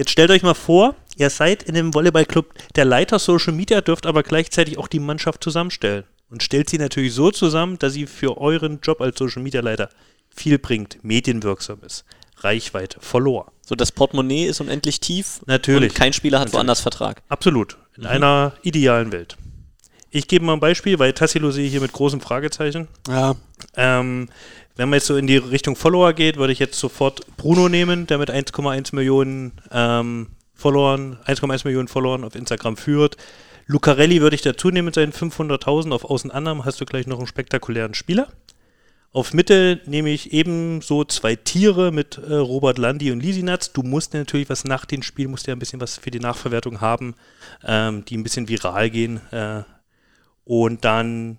Jetzt stellt euch mal vor, ihr seid in dem Volleyballclub der Leiter Social Media, dürft aber gleichzeitig auch die Mannschaft zusammenstellen. Und stellt sie natürlich so zusammen, dass sie für euren Job als Social Media Leiter viel bringt, medienwirksam ist, Reichweite, Follower. So, das Portemonnaie ist unendlich tief. Natürlich. Und kein Spieler hat Natürlich. woanders Vertrag. Absolut. In einer idealen Welt. Ich gebe mal ein Beispiel, weil Tassilo sehe ich hier mit großem Fragezeichen. Ja. Ähm, wenn man jetzt so in die Richtung Follower geht, würde ich jetzt sofort Bruno nehmen, der mit 1,1 Millionen ähm, Followern, 1,1 Millionen Followern auf Instagram führt. Lucarelli würde ich dazu nehmen mit seinen 500.000. Auf Außen anderem hast du gleich noch einen spektakulären Spieler. Auf Mitte nehme ich ebenso zwei Tiere mit äh, Robert Landi und Lisinatz. Du musst natürlich was nach den Spielen, musst ja ein bisschen was für die Nachverwertung haben, ähm, die ein bisschen viral gehen. Äh, und dann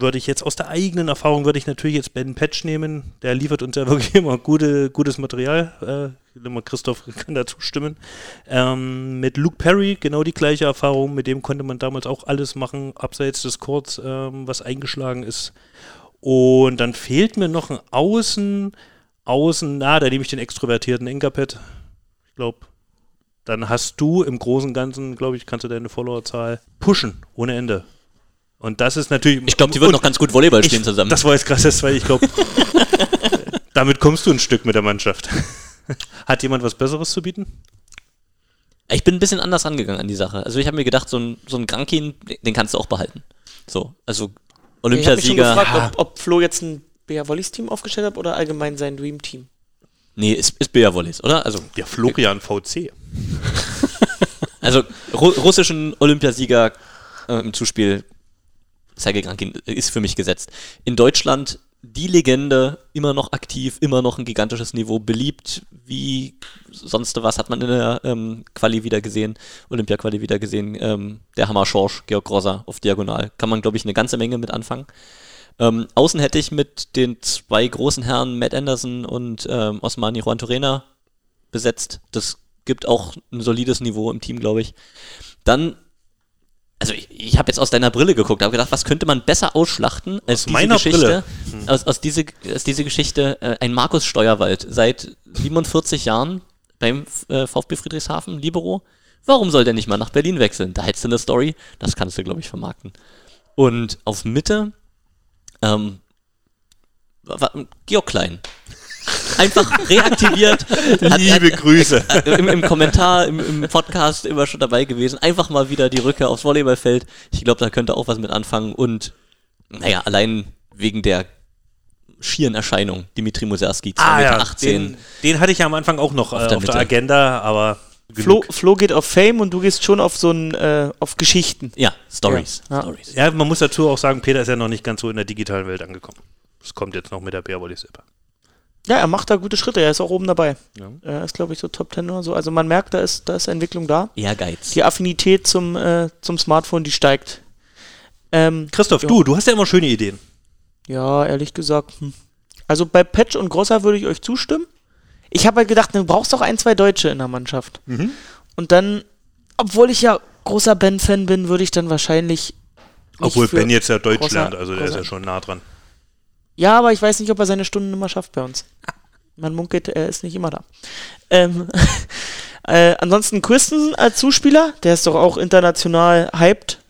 würde ich jetzt aus der eigenen Erfahrung, würde ich natürlich jetzt Ben Patch nehmen. Der liefert uns ja wirklich immer gute, gutes Material. Äh, Christoph kann dazu stimmen. Ähm, mit Luke Perry genau die gleiche Erfahrung. Mit dem konnte man damals auch alles machen, abseits des Courts, ähm, was eingeschlagen ist. Und dann fehlt mir noch ein Außen, Außen, na, da nehme ich den extrovertierten Inkapet. Ich glaube, dann hast du im Großen und Ganzen, glaube ich, kannst du deine Followerzahl pushen, ohne Ende. Und das ist natürlich. Ich glaube, die würden noch ganz gut Volleyball spielen ich, zusammen. Das war jetzt krass, das, weil ich glaube, damit kommst du ein Stück mit der Mannschaft. Hat jemand was Besseres zu bieten? Ich bin ein bisschen anders angegangen an die Sache. Also ich habe mir gedacht, so ein, so ein Grankin, den kannst du auch behalten. So, also Ich habe mich schon Olympiasieger. gefragt, ob, ob Flo jetzt ein BR Wollis Team aufgestellt hat oder allgemein sein Dream Team. Nee, ist, ist Bea Wollis, oder? Also, Der Florian VC. also Ru russischen Olympiasieger äh, im Zuspiel, Sergei Grankin, ist für mich gesetzt. In Deutschland die Legende, immer noch aktiv, immer noch ein gigantisches Niveau, beliebt wie sonst was, hat man in der ähm, Quali wieder gesehen, Olympia-Quali wieder gesehen, ähm, der Hammer Schorsch, Georg Grosser auf Diagonal. Kann man, glaube ich, eine ganze Menge mit anfangen. Ähm, außen hätte ich mit den zwei großen Herren Matt Anderson und ähm, Osmani Juan Torena besetzt. Das gibt auch ein solides Niveau im Team, glaube ich. Dann, also ich, ich habe jetzt aus deiner Brille geguckt, habe gedacht, was könnte man besser ausschlachten als Aus diese Geschichte? Brille? Aus, aus, diese, aus diese Geschichte, äh, ein Markus Steuerwald, seit 47 Jahren beim äh, VfB Friedrichshafen, Libero. Warum soll der nicht mal nach Berlin wechseln? Da hättest du eine Story, das kannst du, glaube ich, vermarkten. Und auf Mitte, ähm, Georg Klein. Einfach reaktiviert. Hat- Liebe hat- Grüße. äh, im, im Kommentar, im, im Podcast immer schon dabei gewesen. Einfach mal wieder die Rückkehr aufs Volleyballfeld. Ich glaube, da könnte auch was mit anfangen. Und naja, allein wegen der schieren Erscheinung, Dimitri Muserski, 2,18 Ah, Meter. ja, 18. den, den hatte ich ja am Anfang auch noch Auf äh, der auf der. Agenda, aber Flo. Flo geht auf Fame und du gehst schon auf so ein, äh, auf Geschichten. Ja, Stories. Ja. Stories. Ja, man muss dazu auch sagen, Peter ist ja noch nicht ganz so in der digitalen Welt angekommen. Das kommt jetzt noch mit der Beerwollis App. Ja, er macht da gute Schritte, er ist auch oben dabei. Ja. Er ist, glaube ich, so Top 10 oder so. Also man merkt, da ist, da ist Entwicklung da. Ehrgeiz. Die Affinität zum, äh, zum Smartphone, die steigt. Ähm, Christoph, Ja. du, du hast ja immer schöne Ideen. ja, ehrlich gesagt. Hm. Also bei Patch und Grosser würde ich euch zustimmen. Ich habe halt gedacht, du brauchst doch ein, zwei Deutsche in der Mannschaft. Und dann, obwohl ich ja großer Ben-Fan bin, würde ich dann wahrscheinlich. Obwohl Ben jetzt ja Deutsch lernt, also der ist ja schon nah dran. Ja, aber ich weiß nicht, ob er seine Stunden immer schafft bei uns. Man munkelt, er ist nicht immer da. Ähm, äh, ansonsten Christensen als Zuspieler, der ist doch auch international hyped,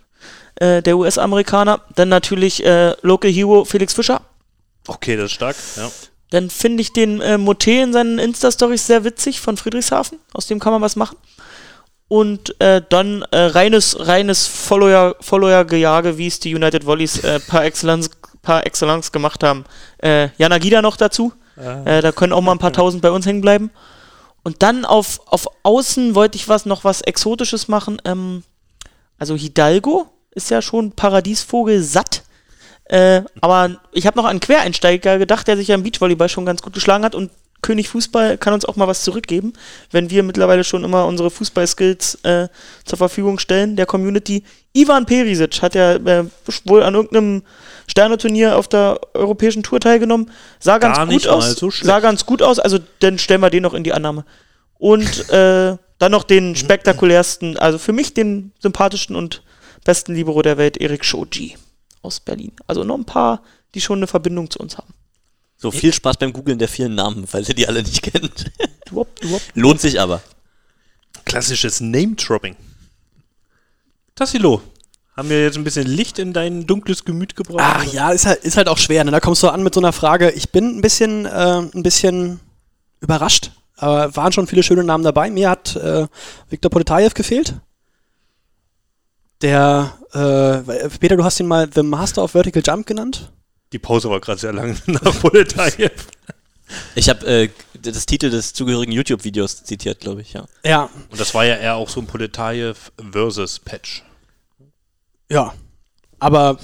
äh, der US-Amerikaner. Dann natürlich äh, Local Hero Felix Fischer. Okay, das ist stark. Ja. Dann finde ich den äh, Moté in seinen Insta-Stories sehr witzig von Friedrichshafen. Aus dem kann man was machen. Und äh, dann äh, reines, reines Follower, Follower-Gejage, wie es die United Volleys äh, par, excellence, par excellence gemacht haben. Äh, Jana Gida noch dazu. Äh, da können auch mal ein paar tausend bei uns hängen bleiben. Und dann auf, auf Außen wollte ich was noch was Exotisches machen. Ähm, also Hidalgo ist ja schon Paradiesvogel satt. Äh, aber ich habe noch an einen Quereinsteiger gedacht, der sich ja im Beachvolleyball schon ganz gut geschlagen hat und König Fußball kann uns auch mal was zurückgeben, wenn wir mittlerweile schon immer unsere Fußballskills äh, zur Verfügung stellen, der Community. Ivan Perisic hat ja äh, wohl an irgendeinem Sterneturnier auf der europäischen Tour teilgenommen. Sah ganz Gar gut nicht mal aus. so sah ganz gut aus, also dann stellen wir den noch in die Annahme. Und äh, dann noch den spektakulärsten, also für mich den sympathischsten und besten Libero der Welt, Erik Shoji aus Berlin. Also noch ein paar, die schon eine Verbindung zu uns haben. So, viel Spaß beim Googlen der vielen Namen, weil ihr die alle nicht kennt. Duop, duop. Lohnt sich aber. Klassisches Name-Dropping. Tassilo, haben wir jetzt ein bisschen Licht in dein dunkles Gemüt gebracht? Ach ja, ist halt, ist halt auch schwer. Ne? Da kommst du an mit so einer Frage. Ich bin ein bisschen, äh, ein bisschen überrascht. Aber waren schon viele schöne Namen dabei. Mir hat äh, Viktor Poletajew gefehlt. Der, äh, Peter, du hast ihn mal The Master of Vertical Jump genannt. Die Pause war gerade sehr lang nach Poletajew. Ich habe äh, das Titel des zugehörigen YouTube-Videos zitiert, glaube ich, ja. Ja, Und das war ja eher auch so ein Poletajew versus Patch. Ja. Aber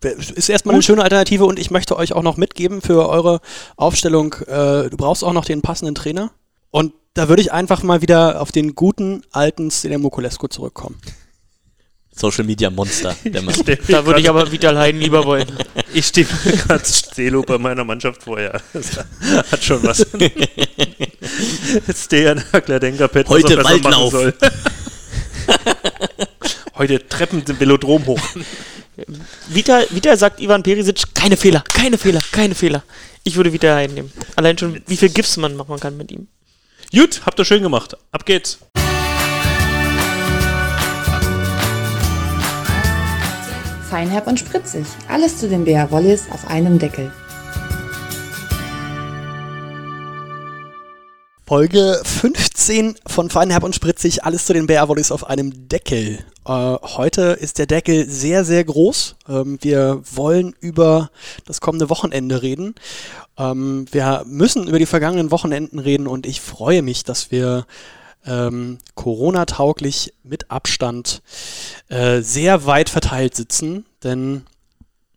ist erstmal eine schöne Alternative und ich möchte euch auch noch mitgeben für eure Aufstellung. Äh, du brauchst auch noch den passenden Trainer. Und da würde ich einfach mal wieder auf den guten alten Stelem Mokulescu zurückkommen. Social Media Monster, der Mann. Da würde ich aber Vital Heiden lieber wollen. Ich stehe gerade Stelo bei meiner Mannschaft vor, ja. Das hat schon was. Stejan Hackler Pet, Heute Waldlauf. Heute Treppen zum Velodrom hoch. Vital, Vital sagt Ivan Perisic, keine Fehler, keine Fehler, keine Fehler. Ich würde Vital Heiden nehmen. Allein schon, wie viel Gips man machen kann mit ihm. Gut, habt ihr schön gemacht. Ab geht's. Feinherb und spritzig. Alles zu den BR Wollis auf einem Deckel. Folge 15 von Feinherb und Spritzig, alles zu den Bärwollis auf einem Deckel. Äh, heute ist der Deckel sehr, sehr groß. Ähm, wir wollen über das kommende Wochenende reden. Ähm, wir müssen über die vergangenen Wochenenden reden und ich freue mich, dass wir ähm, Corona-tauglich mit Abstand äh, sehr weit verteilt sitzen, denn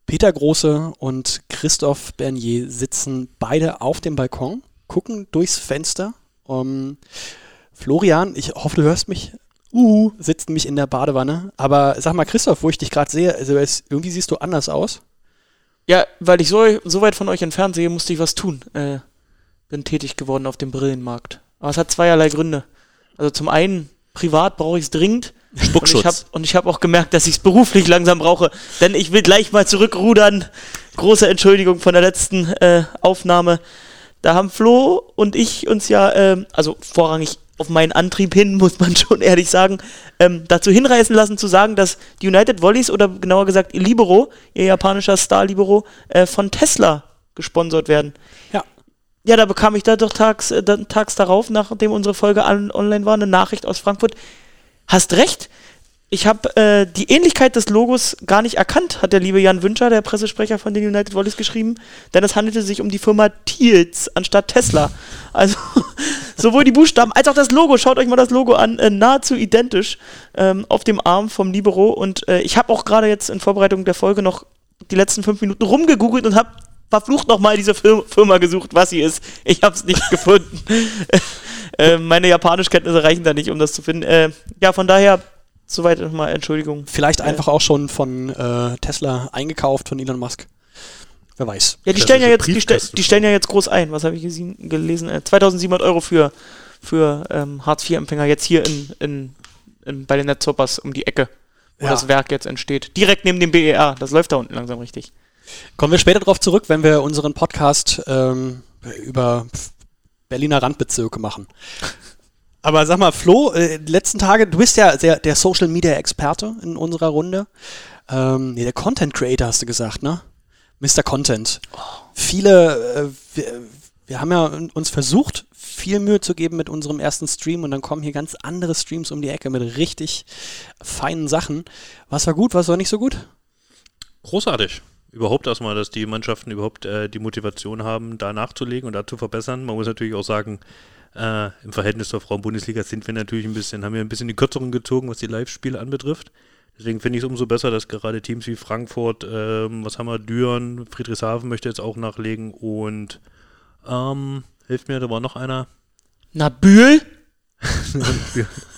Peter Große und Christoph Bernier sitzen beide auf dem Balkon, gucken durchs Fenster. Um, Florian, ich hoffe, du hörst mich. Uh, sitzt nämlich in der Badewanne. Aber sag mal, Christoph, wo ich dich gerade sehe, also es, irgendwie siehst du anders aus. Ja, weil ich so, so weit von euch entfernt sehe, musste ich was tun. Äh, bin tätig geworden auf dem Brillenmarkt. Aber es hat zweierlei Gründe. Also zum einen, privat brauche ich es dringend. Spuckschutz. Und ich habe hab auch gemerkt, dass ich es beruflich langsam brauche. Denn ich will gleich mal zurückrudern. Große Entschuldigung von der letzten äh, Aufnahme. Da haben Flo und ich uns ja, ähm, also vorrangig auf meinen Antrieb hin, muss man schon ehrlich sagen, ähm, dazu hinreißen lassen zu sagen, dass die United Volleys oder genauer gesagt Libero, ihr japanischer Star Libero, äh, von Tesla gesponsert werden. Ja. Ja, da bekam ich da doch tags, äh, tags darauf, nachdem unsere Folge an, online war, eine Nachricht aus Frankfurt. Hast recht. Ich habe äh, die Ähnlichkeit des Logos gar nicht erkannt, hat der liebe Jan Wünscher, der Pressesprecher von den United Volleys, geschrieben. Denn es handelte sich um die Firma Thiels anstatt Tesla. Also sowohl die Buchstaben als auch das Logo. Schaut euch mal das Logo an, äh, nahezu identisch ähm, auf dem Arm vom Libero. Und äh, ich habe auch gerade jetzt in Vorbereitung der Folge noch die letzten fünf Minuten rumgegoogelt und habe verflucht nochmal diese Fir Firma gesucht, was sie ist. Ich habe es nicht gefunden. äh, meine Japanischkenntnisse reichen da nicht, um das zu finden. Äh, ja, von daher, soweit nochmal Entschuldigung. Vielleicht Äh. einfach auch schon von äh, Tesla eingekauft von Elon Musk. Wer weiß. Ja, die stellen ja jetzt, die, die stellen ja jetzt groß ein. Was habe ich gesehen, gelesen? Äh, 2700 Euro für, für ähm, Hartz-IV-Empfänger jetzt hier in, in, in, bei den Netzhoppers um die Ecke, wo Ja. das Werk jetzt entsteht. Direkt neben dem BER. Das läuft da unten langsam richtig. Kommen wir später darauf zurück, wenn wir unseren Podcast ähm, über Berliner Randbezirke machen. Aber sag mal, Flo, äh, letzten Tage, du bist ja sehr, der Social Media Experte in unserer Runde. Ähm, nee, der Content Creator hast du gesagt, ne? Mr. Content. Viele, äh, wir, wir haben ja uns versucht, viel Mühe zu geben mit unserem ersten Stream und dann kommen hier ganz andere Streams um die Ecke mit richtig feinen Sachen. Was war gut, was war nicht so gut? Großartig. Überhaupt erstmal, dass die Mannschaften überhaupt äh, die Motivation haben, da nachzulegen und da zu verbessern. Man muss natürlich auch sagen, äh, im Verhältnis zur Frauen-Bundesliga sind wir natürlich ein bisschen, haben wir ein bisschen die Kürzeren gezogen, was die Live-Spiele anbetrifft. Deswegen finde ich es umso besser, dass gerade Teams wie Frankfurt, ähm, was haben wir, Düren, Friedrichshafen möchte jetzt auch nachlegen und ähm, hilft mir, da war noch einer. Na, Bühl?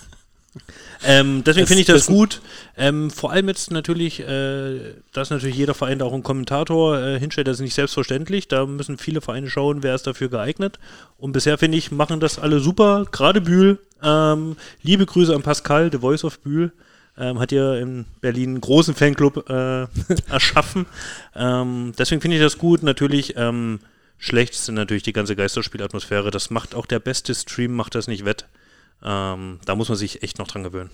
Ähm, deswegen Das finde ich das wissen- gut. Ähm, vor allem jetzt natürlich, äh, dass natürlich jeder Verein da auch einen Kommentator äh, hinstellt, das ist nicht selbstverständlich. Da müssen viele Vereine schauen, wer ist dafür geeignet. Und bisher finde ich, machen das alle super. Gerade Bühl. Ähm, liebe Grüße an Pascal, The Voice of Bühl. Ähm, hat ja in Berlin einen großen Fanclub äh, erschaffen. Ähm, deswegen finde ich das gut. Natürlich, ähm, schlecht sind natürlich die ganze Geisterspielatmosphäre. Das macht auch der beste Stream, macht das nicht wett. Ähm, da muss man sich echt noch dran gewöhnen.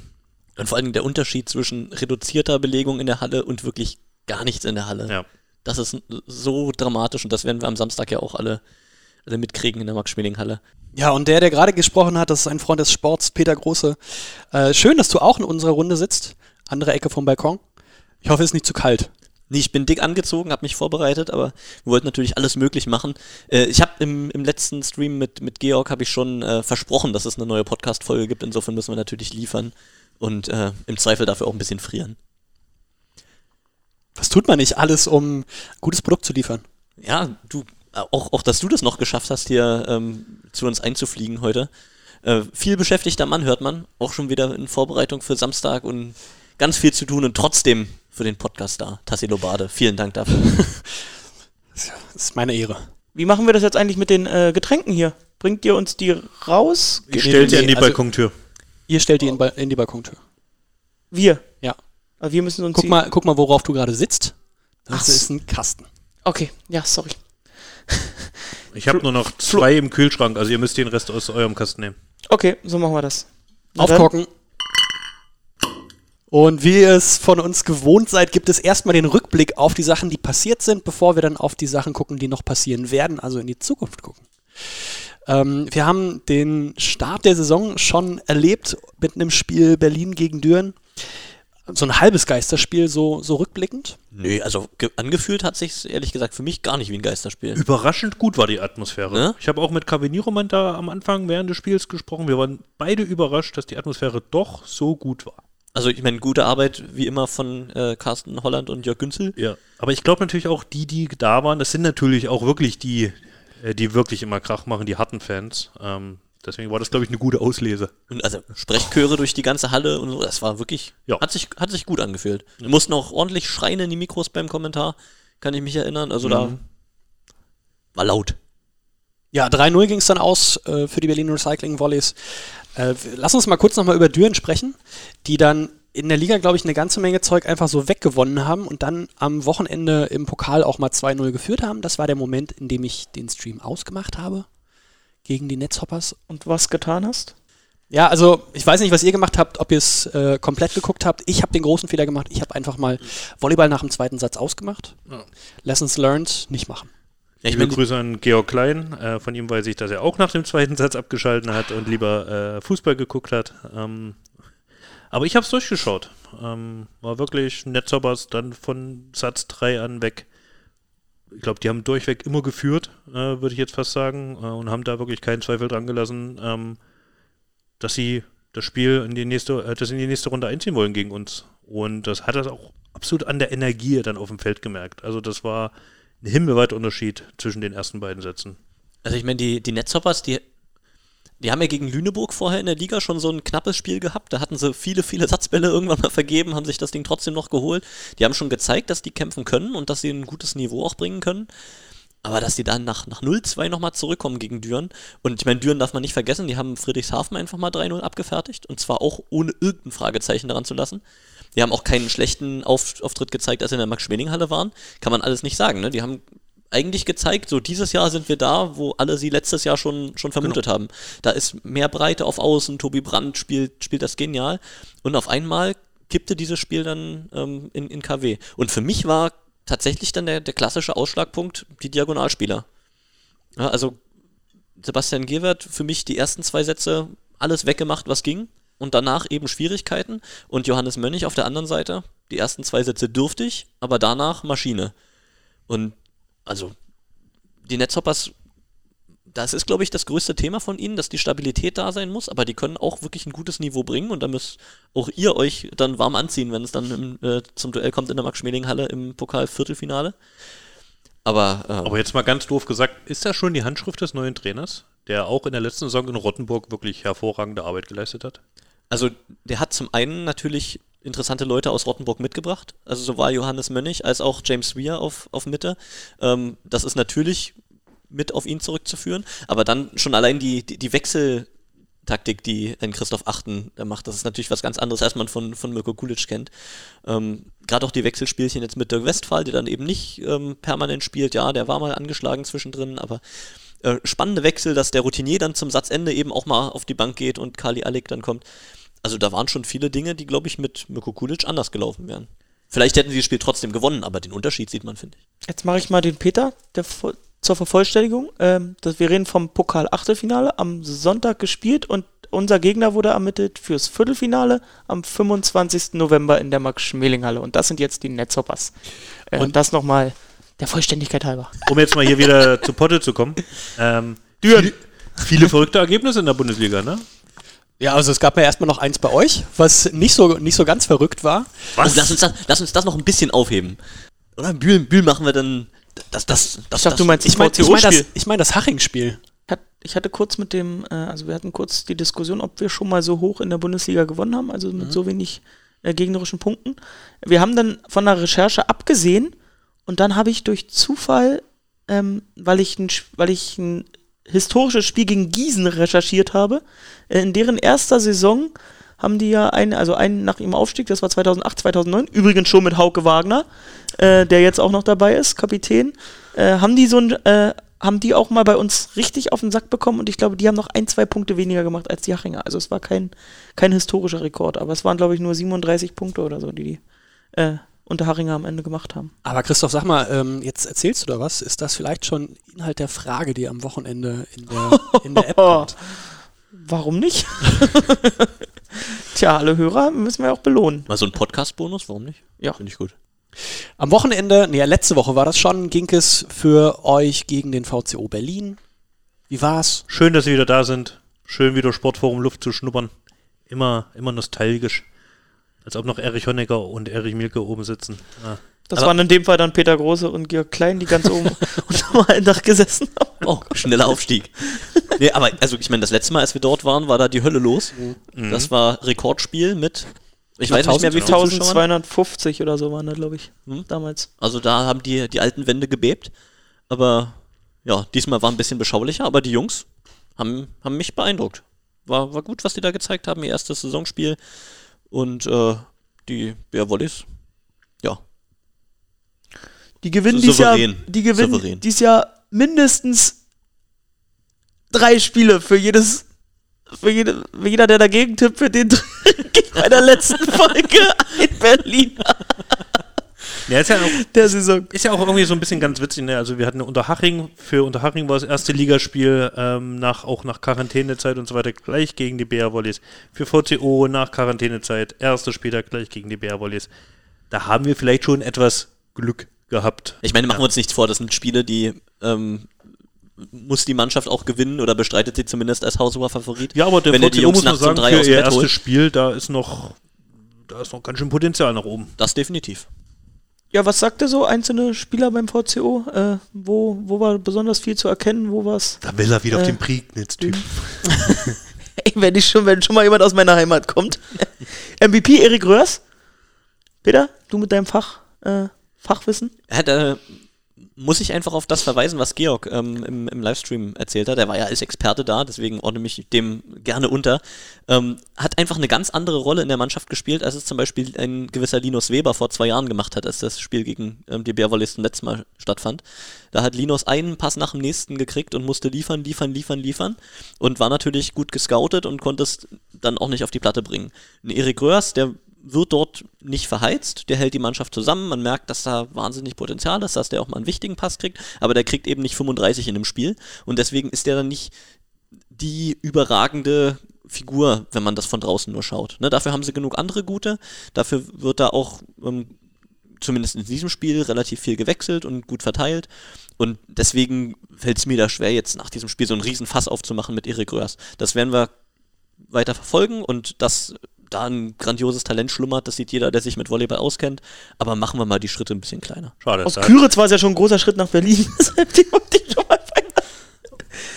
Und vor allem der Unterschied zwischen reduzierter Belegung in der Halle und wirklich gar nichts in der Halle. Ja. Das ist so dramatisch und das werden wir am Samstag ja auch alle, alle mitkriegen in der Max-Schmeling-Halle. Ja, und der, der gerade gesprochen hat, das ist ein Freund des Sports, Peter Große. Äh, schön, dass du auch in unserer Runde sitzt. Andere Ecke vom Balkon. Ich hoffe, es ist nicht zu kalt. Nee, ich bin dick angezogen, habe mich vorbereitet, aber wir wollten natürlich alles möglich machen. Äh, ich habe im, im letzten Stream mit, mit Georg habe ich schon äh, versprochen, dass es eine neue Podcast-Folge gibt. Insofern müssen wir natürlich liefern und äh, im Zweifel dafür auch ein bisschen frieren. Was tut man nicht alles, um ein gutes Produkt zu liefern? Ja, du, auch, auch dass du das noch geschafft hast, hier ähm, zu uns einzufliegen heute. Äh, viel beschäftigter Mann hört man, auch schon wieder in Vorbereitung für Samstag und ganz viel zu tun und trotzdem für den Podcast da. Tassilo Bade, vielen Dank dafür. Das ist meine Ehre. Wie machen wir das jetzt eigentlich mit den äh, Getränken hier? Bringt ihr uns die raus? Ich stelle dir nee, an die also- Balkontür. Ihr stellt die in, Ba- in die Balkontür. Wir. Ja. Aber wir müssen uns Guck die- mal, guck mal, worauf du gerade sitzt. Das Ach ist ein Kasten. Okay, ja, sorry. Ich habe nur noch zwei im Kühlschrank, also ihr müsst den Rest aus eurem Kasten nehmen. Okay, so machen wir das. Na dann. Und wie ihr es von uns gewohnt seid, gibt es erstmal den Rückblick auf die Sachen, die passiert sind, bevor wir dann auf die Sachen gucken, die noch passieren werden, also in die Zukunft gucken. Ähm, wir haben den Start der Saison schon erlebt mit einem Spiel Berlin gegen Düren. So ein halbes Geisterspiel, so, so rückblickend. Nö, also ge- angefühlt hat sich ehrlich gesagt für mich gar nicht wie ein Geisterspiel. Überraschend gut war die Atmosphäre. Ne? Ich habe auch mit Caveniroman da am Anfang während des Spiels gesprochen. Wir waren beide überrascht, dass die Atmosphäre doch so gut war. Also ich meine, gute Arbeit wie immer von äh, Carsten Holland und Jörg Günzel. Ja. Aber ich glaube natürlich auch, die, die da waren, das sind natürlich auch wirklich die, äh, die wirklich immer Krach machen, die harten Fans. Ähm, deswegen war das, glaube ich, eine gute Auslese. Und also Sprechchöre durch die ganze Halle und so, das war wirklich, Ja. hat, sich, hat sich gut angefühlt. Wir mussten auch ordentlich schreien in die Mikros beim Kommentar, kann ich mich erinnern. Also da war laut. Ja, 3-0 ging es dann aus äh, für die Berlin Recycling Volleys. Äh, lass uns mal kurz nochmal über Düren sprechen, die dann in der Liga, glaube ich, eine ganze Menge Zeug einfach so weggewonnen haben und dann am Wochenende im Pokal auch mal 2-0 geführt haben. Das war der Moment, in dem ich den Stream ausgemacht habe gegen die Netzhoppers. Und was getan hast? Ja, also ich weiß nicht, was ihr gemacht habt, ob ihr es äh, komplett geguckt habt. Ich habe den großen Fehler gemacht. Ich habe einfach mal Volleyball nach dem zweiten Satz ausgemacht. Lessons learned, nicht machen. Ja, ich Liebe Grüße an Georg Klein. Äh, von ihm weiß ich, dass er auch nach dem zweiten Satz abgeschalten hat und lieber äh, Fußball geguckt hat. Ähm, aber ich habe es durchgeschaut. Ähm, war wirklich Netzhoppers dann von Satz 3 an weg. Ich glaube, die haben durchweg immer geführt, äh, würde ich jetzt fast sagen, äh, und haben da wirklich keinen Zweifel dran gelassen, ähm, dass sie das Spiel in die nächste, äh, das in die nächste Runde einziehen wollen gegen uns. Und das hat das auch absolut an der Energie dann auf dem Feld gemerkt. Also das war ein himmelweiter Unterschied zwischen den ersten beiden Sätzen. also ich meine, die, die Netzhoppers, die, die haben ja gegen Lüneburg vorher in der Liga schon so ein knappes Spiel gehabt. Da hatten sie viele, viele Satzbälle irgendwann mal vergeben, haben sich das Ding trotzdem noch geholt. Die haben schon gezeigt, dass die kämpfen können und dass sie ein gutes Niveau auch bringen können. Aber dass die dann nach, nach 0-2 nochmal zurückkommen gegen Düren. Und ich meine, Düren darf man nicht vergessen, die haben Friedrichshafen einfach mal 3-0 abgefertigt. Und zwar auch ohne irgendein Fragezeichen daran zu lassen. Die haben auch keinen schlechten Auf Auftritt gezeigt, als sie in der Max-Schmeling-Halle waren. Kann man alles nicht sagen. Ne? Die haben eigentlich gezeigt, so dieses Jahr sind wir da, wo alle sie letztes Jahr schon, schon vermutet haben. Da ist mehr Breite auf Außen, Tobi Brandt spielt, spielt das genial. Und auf einmal kippte dieses Spiel dann ähm, in, in KW. Und für mich war tatsächlich dann der, der klassische Ausschlagpunkt die Diagonalspieler. Ja, also Sebastian Gewert, für mich die ersten zwei Sätze alles weggemacht, was ging. Und danach eben Schwierigkeiten. Und Johannes Mönnig auf der anderen Seite, die ersten zwei Sätze dürftig, aber danach Maschine. Und also die Netzhoppers, das ist, glaube ich, das größte Thema von ihnen, dass die Stabilität da sein muss, aber die können auch wirklich ein gutes Niveau bringen und da müsst auch ihr euch dann warm anziehen, wenn es dann im, äh, zum Duell kommt in der Max-Schmeling-Halle im Pokal-Viertelfinale. Aber, ähm, Aber jetzt mal ganz doof gesagt, ist das schon die Handschrift des neuen Trainers, der auch in der letzten Saison in Rottenburg wirklich hervorragende Arbeit geleistet hat? Also der hat zum einen natürlich interessante Leute aus Rottenburg mitgebracht, also sowohl Johannes Mönnig als auch James Weir auf, auf Mitte. Ähm, das ist natürlich mit auf ihn zurückzuführen, aber dann schon allein die, die, die Wechseltaktik, die ein Christoph Achten macht, das ist natürlich was ganz anderes, als man von, von Mirko Kulic kennt. Ähm, Gerade auch die Wechselspielchen jetzt mit Dirk Westphal, der dann eben nicht ähm, permanent spielt, ja, der war mal angeschlagen zwischendrin, aber äh, spannende Wechsel, dass der Routinier dann zum Satzende eben auch mal auf die Bank geht und Kali Alek dann kommt. Also da waren schon viele Dinge, die, glaube ich, mit Mirko Kulic anders gelaufen wären. Vielleicht hätten sie das Spiel trotzdem gewonnen, aber den Unterschied sieht man, finde ich. Jetzt mache ich mal den Peter der, zur Vervollständigung. Ähm, das, wir reden vom Pokal-Achtelfinale, am Sonntag gespielt und unser Gegner wurde ermittelt fürs Viertelfinale am 25. November in der Max-Schmeling-Halle. Und das sind jetzt die Netzhoppers. Äh, und das nochmal der Vollständigkeit halber. Um jetzt mal hier wieder zu Potte zu kommen. Ähm, viel, viele verrückte Ergebnisse in der Bundesliga, ne? Ja, also es gab ja erstmal noch eins bei euch, was nicht so, nicht so ganz verrückt war. Oh, lass, uns das, lass uns das noch ein bisschen aufheben. Oder Bühl, Bühl machen wir dann. Das, das, das, Ich dachte, du meinst Ich meine das ich mein das, ich mein das Haching-Spiel. Ich hatte kurz mit dem, äh, also wir hatten kurz die Diskussion, ob wir schon mal so hoch in der Bundesliga gewonnen haben, also mit so wenig äh, gegnerischen Punkten. Wir haben dann von der Recherche abgesehen und dann habe ich durch Zufall, ähm, weil ich ein, weil ich ein historisches Spiel gegen Gießen recherchiert habe, äh, in deren erster Saison haben die ja einen, also einen nach ihrem Aufstieg, das war 2008, 2009, übrigens schon mit Hauke Wagner, äh, der jetzt auch noch dabei ist, Kapitän, äh, haben die so ein, äh, haben die auch mal bei uns richtig auf den Sack bekommen und ich glaube, die haben noch ein, zwei Punkte weniger gemacht als die Hachinger. Also es war kein, kein historischer Rekord, aber es waren, glaube ich, nur 37 Punkte oder so, die die äh, unter Hachinger am Ende gemacht haben. Aber Christoph, sag mal, ähm, jetzt erzählst du da was? Ist das vielleicht schon Inhalt der Frage, die am Wochenende in der, in der App kommt? Warum nicht? Tja, alle Hörer müssen wir auch belohnen. Mal so ein Podcast-Bonus, warum nicht? Ja. Finde ich gut. Am Wochenende, nee, letzte Woche war das schon, ging es für euch gegen den VCO Berlin. Wie war's? Schön, dass Sie wieder da sind. Schön, wieder Sportforum Luft zu schnuppern. Immer, immer nostalgisch. Als ob noch Erich Honecker und Erich Mielke oben sitzen. Ah. Das Aber- waren in dem Fall dann Peter Große und Georg Klein, die ganz oben unter einem Dach gesessen haben. Oh, schneller Aufstieg. nee, aber also ich meine, das letzte Mal, als wir dort waren, war da die Hölle los. Das war Rekordspiel mit, ich weiß nicht mehr, wie viele Zuschauern. 1250 oder so waren da, glaube ich, Hm? damals. Also da haben die, die alten Wände gebebt. Aber ja, diesmal war ein bisschen beschaulicher, aber die Jungs haben, haben mich beeindruckt. War, war gut, was die da gezeigt haben, ihr erstes Saisonspiel. Und äh, die Bär Wollis, ja, Die gewinnen Souverän. dieses Jahr, die gewinnen Souverän. dieses Jahr mindestens drei Spiele für jedes, für, jede, für jeder, der dagegen tippt, für den bei der letzten Folge ein Berliner Ja, ist ja, auch, der Saison. ist ja auch irgendwie so ein bisschen ganz witzig. Ne? Also wir hatten Unterhaching, für Unterhaching war das erste Ligaspiel ähm, nach, auch nach Quarantänezeit und so weiter gleich gegen die BR Volleys. Für VCO nach Quarantänezeit, erster Spieltag gleich gegen die BR Volleys. Da haben wir vielleicht schon etwas Glück gehabt. Ich meine, machen wir uns nichts vor, das sind Spiele, die ähm, muss die Mannschaft auch gewinnen oder bestreitet sie zumindest als haushoher Favorit. Ja, aber der wenn er die VCO Jungs muss man sagen, drei für ihr erstes holt. Spiel, da ist noch, da ist noch ganz schön Potenzial nach oben. Das definitiv. Ja, was sagt ihr so einzelne Spieler beim VCO? Äh, wo, wo war besonders viel zu erkennen? Wo war's? Da will er wieder auf auf den Prignitz-Typ. Ey, wenn ich schon, wenn schon mal jemand aus meiner Heimat kommt. MVP Erik Röhrs. Peter, du mit deinem Fach, äh, Fachwissen? Er hat, äh, muss ich einfach auf das verweisen, was Georg ähm, im, im Livestream erzählt hat. Er war ja als Experte da, deswegen ordne mich dem gerne unter. Ähm, hat einfach eine ganz andere Rolle in der Mannschaft gespielt, als es zum Beispiel ein gewisser Linus Weber vor zwei Jahren gemacht hat, als das Spiel gegen ähm, die Bärwollisten letztes Mal stattfand. Da hat Linus einen Pass nach dem nächsten gekriegt und musste liefern, liefern, liefern, liefern und war natürlich gut gescoutet und konnte es dann auch nicht auf die Platte bringen. Erik Röhrs, der wird dort nicht verheizt, der hält die Mannschaft zusammen, man merkt, dass da wahnsinnig Potenzial ist, dass der auch mal einen wichtigen Pass kriegt, aber der kriegt eben nicht 35 in einem Spiel und deswegen ist der dann nicht die überragende Figur, wenn man das von draußen nur schaut. Ne, dafür haben sie genug andere gute, dafür wird da auch ähm, zumindest in diesem Spiel relativ viel gewechselt und gut verteilt. Und deswegen fällt es mir da schwer, jetzt nach diesem Spiel so einen riesen Fass aufzumachen mit Erik Röhrs. Das werden wir weiter verfolgen und dass da ein grandioses Talent schlummert, das sieht jeder, der sich mit Volleyball auskennt. Aber machen wir mal die Schritte ein bisschen kleiner. Schade. Aus hat- Küritz war es ja schon ein großer Schritt nach Berlin. Deshalb die schon mal.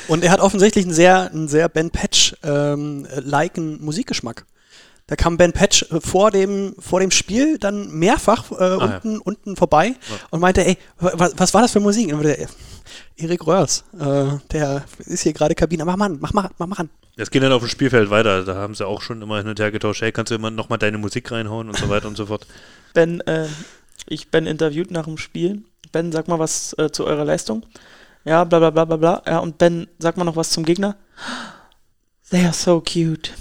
Und er hat offensichtlich einen sehr, einen sehr Ben Patch-liken Musikgeschmack. Da kam Ben Patch äh, vor dem, vor dem Spiel dann mehrfach äh, ja. unten, unten vorbei und meinte, ey, was, was war das für Musik? Und er, Erik Röhrs, äh, der ist hier gerade Kabine. Mach mal an, mach mal, mach mal an. Das geht dann auf dem Spielfeld weiter. Da haben sie auch schon immer hin und her getauscht. Hey, kannst du immer noch mal deine Musik reinhauen und so weiter und so fort. Ben, äh, ich Ben interviewt nach dem Spiel. Ben, sag mal was äh, zu eurer Leistung. Ja, bla bla bla bla bla. Ja, und Ben, sag mal noch was zum Gegner. They are so cute.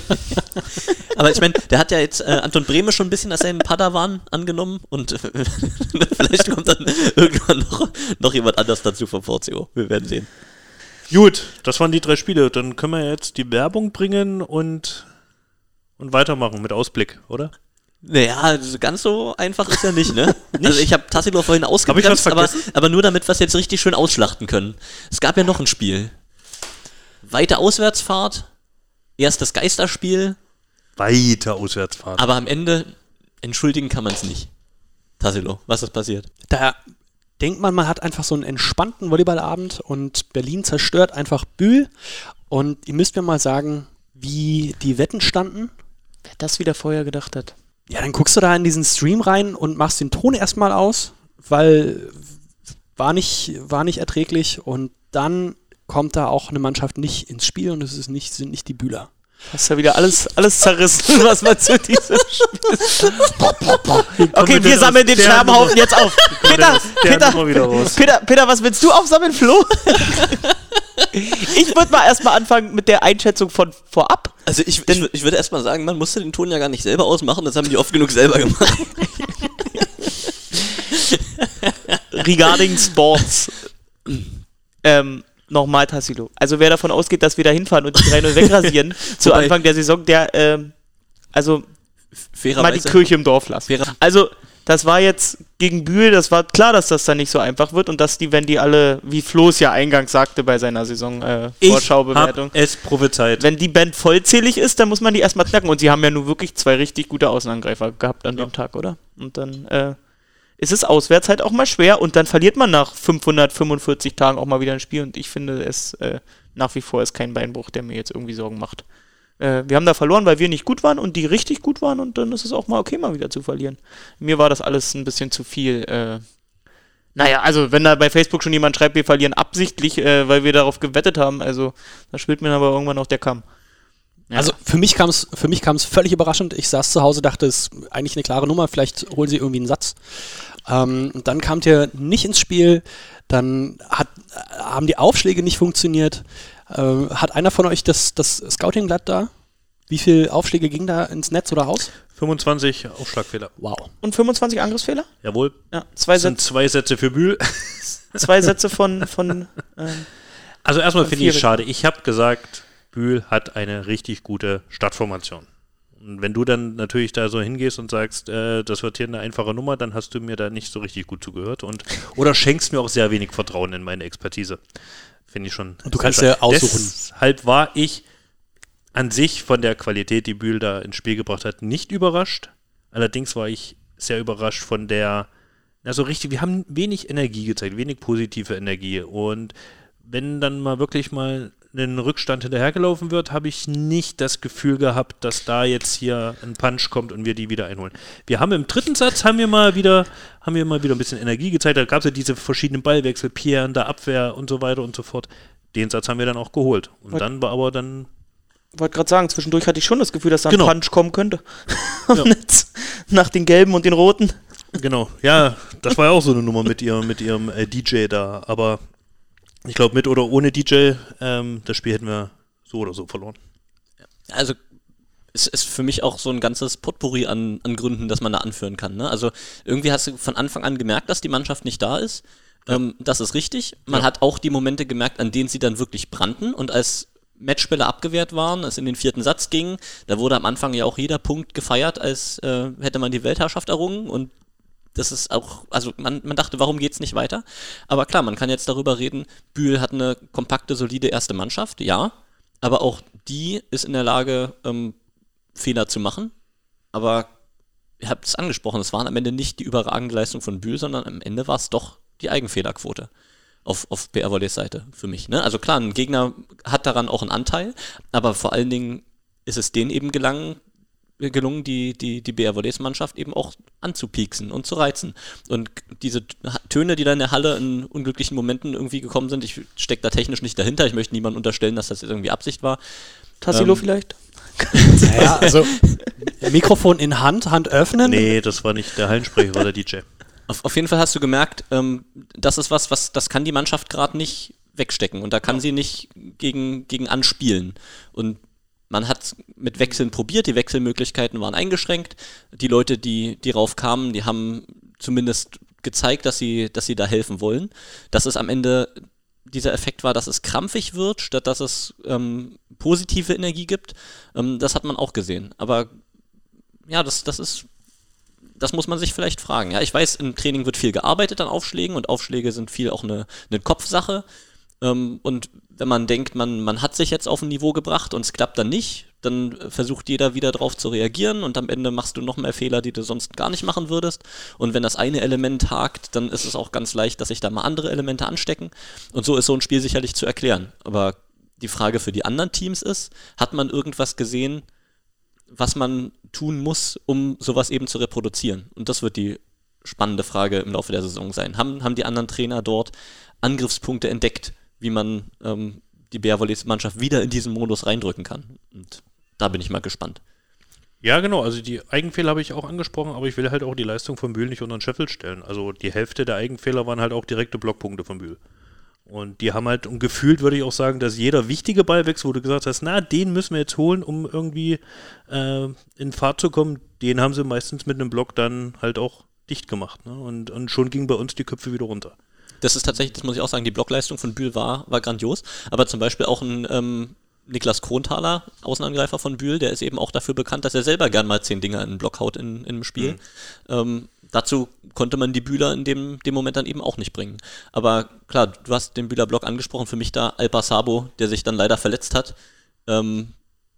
Aber ich meine, der hat ja jetzt äh, Anton Brehme schon ein bisschen als seinen Padawan angenommen und äh, vielleicht kommt dann irgendwann noch, noch jemand anders dazu vom VCO. Wir werden sehen. Gut, das waren die drei Spiele. Dann können wir jetzt die Werbung bringen und, und weitermachen mit Ausblick, oder? Naja, ganz so einfach ist ja nicht, ne? Also ich habe Tassilo vorhin ausgebremst, aber, aber nur damit wir es jetzt richtig schön ausschlachten können. Es gab ja noch ein Spiel. Weite Auswärtsfahrt, erstes Geisterspiel, Weiter Auswärtsfahrt. aber am Ende entschuldigen kann man es nicht. Tassilo, was ist passiert? Da denkt man, man hat einfach so einen entspannten Volleyballabend und Berlin zerstört einfach Bühl. Und ihr müsst mir mal sagen, wie die Wetten standen. Wer das wieder vorher gedacht hat. Ja, dann guckst du da in diesen Stream rein und machst den Ton erstmal aus, weil war nicht, war nicht erträglich. Und dann kommt da auch eine Mannschaft nicht ins Spiel und es ist nicht, sind nicht die Bühler. Hast ja wieder alles, alles zerrissen, was man zu diesem Spiel. Okay, wir sammeln den Scherbenhaufen jetzt auf. Peter, der Peter. Peter, Peter, was willst du aufsammeln, Flo? Ich würde mal erstmal anfangen mit der Einschätzung von vorab. Also ich, ich, ich würde erstmal sagen, man musste den Ton ja gar nicht selber ausmachen, das haben die oft genug selber gemacht. regarding Sports. ähm, nochmal, Tassilo. Also wer davon ausgeht, dass wir da hinfahren und die 3-0 wegrasieren zu Wobei- Anfang der Saison, der, ähm, also mal die. Kirche im Dorf lassen. Fairer- Also, das war jetzt gegen Bühl, das war klar, dass das dann nicht so einfach wird und dass die, wenn die alle, wie Flo es ja eingangs sagte bei seiner Saison äh, Vorschaubewertung, es prophezeit. wenn die Band vollzählig ist, dann muss man die erstmal knacken. Und sie haben ja nun wirklich zwei richtig gute Außenangreifer gehabt an dem Tag, oder? Und dann äh, ist es auswärts halt auch mal schwer und dann verliert man nach 545 Tagen auch mal wieder ein Spiel. Und ich finde es äh, nach wie vor ist kein Beinbruch, der mir jetzt irgendwie Sorgen macht. Äh, wir haben da verloren, weil wir nicht gut waren und die richtig gut waren und dann ist es auch mal okay, mal wieder zu verlieren. Mir war das alles ein bisschen zu viel. Äh, naja, also wenn da bei Facebook schon jemand schreibt, wir verlieren absichtlich, äh, weil wir darauf gewettet haben, also da spielt mir aber irgendwann auch der Kamm. Ja. Also für mich kam es für mich kam es völlig überraschend. Ich saß zu Hause, dachte, es ist eigentlich eine klare Nummer. Vielleicht holen sie irgendwie einen Satz. Ähm, dann kam der nicht ins Spiel. Dann hat, äh, haben die Aufschläge nicht funktioniert. Ähm, hat einer von euch das, das Scouting-Blatt da? Wie viele Aufschläge gingen da ins Netz oder raus? 25 Aufschlagfehler. Wow. Und 25 Angriffsfehler? Jawohl. Ja, zwei, Das sind Sätze, zwei Sätze für Bühl. zwei Sätze von, von ähm, Also erstmal finde ich es schade. Ich habe gesagt, Bühl hat eine richtig gute Stadtformation. Und wenn du dann natürlich da so hingehst und sagst, äh, das wird hier eine einfache Nummer, dann hast du mir da nicht so richtig gut zugehört und oder schenkst mir auch sehr wenig Vertrauen in meine Expertise. Finde ich schon. Und du kannst ja aussuchen. Deshalb war ich an sich von der Qualität, die Bühl da ins Spiel gebracht hat, nicht überrascht. Allerdings war ich sehr überrascht von der, also richtig, wir haben wenig Energie gezeigt, wenig positive Energie. Und wenn dann mal wirklich mal ein Rückstand hinterhergelaufen wird, habe ich nicht das Gefühl gehabt, dass da jetzt hier ein Punch kommt und wir die wieder einholen. Wir haben im dritten Satz haben wir mal wieder, haben wir mal wieder ein bisschen Energie gezeigt. Da gab es ja diese verschiedenen Ballwechsel, Pierre in der Abwehr und so weiter und so fort. Den Satz haben wir dann auch geholt. Und Was- dann war aber dann wollte gerade sagen, zwischendurch hatte ich schon das Gefühl, dass da ein Genau. Punch kommen könnte. Ja. Nach den gelben und den roten. Genau, ja, das war ja auch so eine Nummer mit ihrem, mit ihrem äh, DJ da. Aber ich glaube, mit oder ohne DJ, ähm, das Spiel hätten wir so oder so verloren. Also es ist für mich auch so ein ganzes Potpourri an, an Gründen, dass man da anführen kann. Ne? Also irgendwie hast du von Anfang an gemerkt, dass die Mannschaft nicht da ist. Ähm, das ist richtig. Man Ja. hat auch die Momente gemerkt, an denen sie dann wirklich brannten und als Matchbälle abgewehrt waren, es in den vierten Satz ging, da wurde am Anfang ja auch jeder Punkt gefeiert, als äh, hätte man die Weltherrschaft errungen und das ist auch, also man, man dachte, warum geht's nicht weiter? Aber klar, man kann jetzt darüber reden, Bühl hat eine kompakte, solide erste Mannschaft, ja, aber auch die ist in der Lage, ähm, Fehler zu machen. Aber ihr habt es angesprochen, es waren am Ende nicht die überragende Leistung von Bühl, sondern am Ende war es doch die Eigenfehlerquote auf, auf BR Volleys Seite für mich. Ne? Also klar, ein Gegner hat daran auch einen Anteil, aber vor allen Dingen ist es denen eben gelangen, gelungen, die, die, die BR Volleys Mannschaft eben auch anzupieksen und zu reizen. Und diese Töne, die da in der Halle in unglücklichen Momenten irgendwie gekommen sind, ich stecke da technisch nicht dahinter, ich möchte niemandem unterstellen, dass das jetzt irgendwie Absicht war. Tassilo Ähm, vielleicht? Naja, also Mikrofon in Hand, Hand öffnen. Nee, das war nicht der Hallensprecher, war der DJ. Auf, auf jeden Fall hast du gemerkt, ähm, das ist was, was das kann die Mannschaft gerade nicht wegstecken und da kann sie nicht gegen, gegen anspielen. Und man hat mit Wechseln probiert, die Wechselmöglichkeiten waren eingeschränkt. Die Leute, die, die rauf kamen, die haben zumindest gezeigt, dass sie, dass sie da helfen wollen. Dass es am Ende dieser Effekt war, dass es krampfig wird, statt dass es ähm, positive Energie gibt, ähm, das hat man auch gesehen. Aber ja, das, das ist, das muss man sich vielleicht fragen. Ja, ich weiß, im Training wird viel gearbeitet an Aufschlägen und Aufschläge sind viel auch eine, eine Kopfsache. Ähm, und wenn man denkt, man, man hat sich jetzt auf ein Niveau gebracht und es klappt dann nicht, dann versucht jeder wieder darauf zu reagieren und am Ende machst du noch mehr Fehler, die du sonst gar nicht machen würdest. Und wenn das eine Element hakt, dann ist es auch ganz leicht, dass sich da mal andere Elemente anstecken. Und so ist so ein Spiel sicherlich zu erklären. Aber die Frage für die anderen Teams ist, hat man irgendwas gesehen, was man tun muss, um sowas eben zu reproduzieren? Und das wird die spannende Frage im Laufe der Saison sein. Haben, haben die anderen Trainer dort Angriffspunkte entdeckt, wie man ähm, die Bärvolleys-Mannschaft wieder in diesen Modus reindrücken kann. Und da bin ich mal gespannt. Ja, genau. Also die Eigenfehler habe ich auch angesprochen, aber ich will halt auch die Leistung von Bühl nicht unter den Scheffel stellen. Also die Hälfte der Eigenfehler waren halt auch direkte Blockpunkte von Bühl. Und die haben halt, und gefühlt würde ich auch sagen, dass jeder wichtige Ballwechsel, wo du gesagt hast, na, den müssen wir jetzt holen, um irgendwie äh, in Fahrt zu kommen, den haben sie meistens mit einem Block dann halt auch dicht gemacht. Ne? Und, und schon gingen bei uns die Köpfe wieder runter. Das ist tatsächlich, das muss ich auch sagen, die Blockleistung von Bühl war, war grandios. Aber zum Beispiel auch ein ähm, Niklas Kronthaler, Außenangreifer von Bühl, der ist eben auch dafür bekannt, dass er selber gern mal zehn Dinger in den Block haut in, einem Spiel. Mhm. Ähm, dazu konnte man die Bühler in dem, dem Moment dann eben auch nicht bringen. Aber klar, du hast den Bühler Block angesprochen, für mich da Alpa Sabo, der sich dann leider verletzt hat ähm,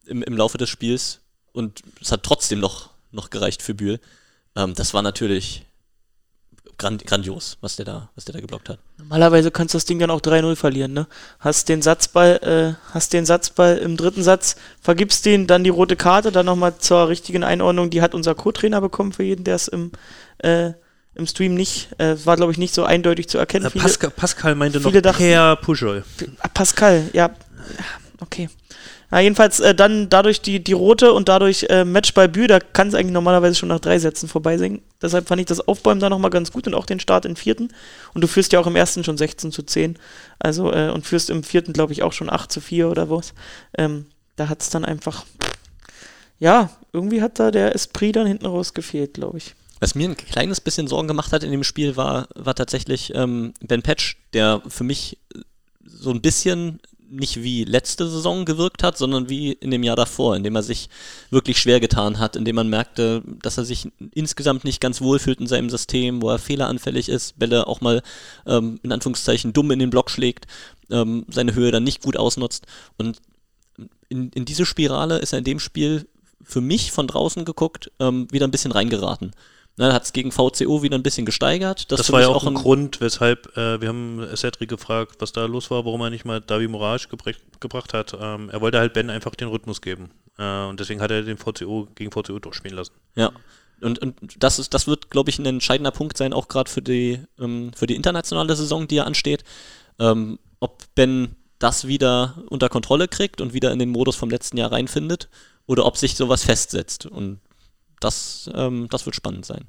im, im Laufe des Spiels. Und es hat trotzdem noch, noch gereicht für Bühl. Ähm, das war natürlich grand, grandios, was der da, was der da geblockt hat. Normalerweise kannst du das Ding dann auch 3-0 verlieren, ne? Hast den Satzball, äh, hast den Satzball im dritten Satz, vergibst den, dann die rote Karte, dann nochmal zur richtigen Einordnung, die hat unser Co-Trainer bekommen für jeden, der es im, äh, im Stream nicht, äh, war glaube ich nicht so eindeutig zu erkennen. Viele, Pascal, Pascal meinte noch dachten, Per Puschel. Pascal, ja, okay. Na, jedenfalls äh, dann dadurch die, die rote und dadurch äh, Match bei Bü, da kann es eigentlich normalerweise schon nach drei Sätzen vorbeisingen. Deshalb fand ich das Aufbäumen da nochmal ganz gut und auch den Start in vierten. Und du führst ja auch im ersten schon 16 zu 10. Also, äh, und führst im vierten, glaube ich, auch schon 8 zu 4 oder was. Ähm, da hat es dann einfach, ja, irgendwie hat da der Esprit dann hinten raus gefehlt, glaube ich. Was mir ein kleines bisschen Sorgen gemacht hat in dem Spiel war, war tatsächlich ähm, Ben Patch, der für mich so ein bisschen nicht wie letzte Saison gewirkt hat, sondern wie in dem Jahr davor, in dem er sich wirklich schwer getan hat, in dem man merkte, dass er sich insgesamt nicht ganz wohlfühlt in seinem System, wo er fehleranfällig ist, Bälle auch mal ähm, in Anführungszeichen dumm in den Block schlägt, ähm, seine Höhe dann nicht gut ausnutzt. Und in, in diese Spirale ist er in dem Spiel für mich von draußen geguckt ähm, wieder ein bisschen reingeraten. Ne, hat es gegen VCO wieder ein bisschen gesteigert. Das, das war ja auch ein, Grund, weshalb äh, wir haben Cedric gefragt, was da los war, warum er nicht mal Davi Morage gebracht hat. Ähm, er wollte halt Ben einfach den Rhythmus geben. Äh, und deswegen hat er den VCO gegen VCO durchspielen lassen. Ja. Und, und das, ist, das wird, glaube ich, ein entscheidender Punkt sein, auch gerade für die, ähm, für die internationale Saison, die ja ansteht. Ähm, ob Ben das wieder unter Kontrolle kriegt und wieder in den Modus vom letzten Jahr reinfindet oder ob sich sowas festsetzt. Und das, ähm, das wird spannend sein.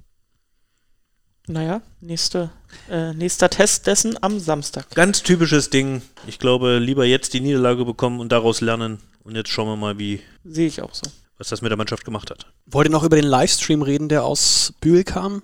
Naja, nächste, äh, nächster Test dessen am Samstag. Ganz typisches Ding. Ich glaube, lieber jetzt die Niederlage bekommen und daraus lernen. Und jetzt schauen wir mal, wie. Sehe ich auch so. Was das mit der Mannschaft gemacht hat. Wollt ihr noch über den Livestream reden, der aus Bühl kam?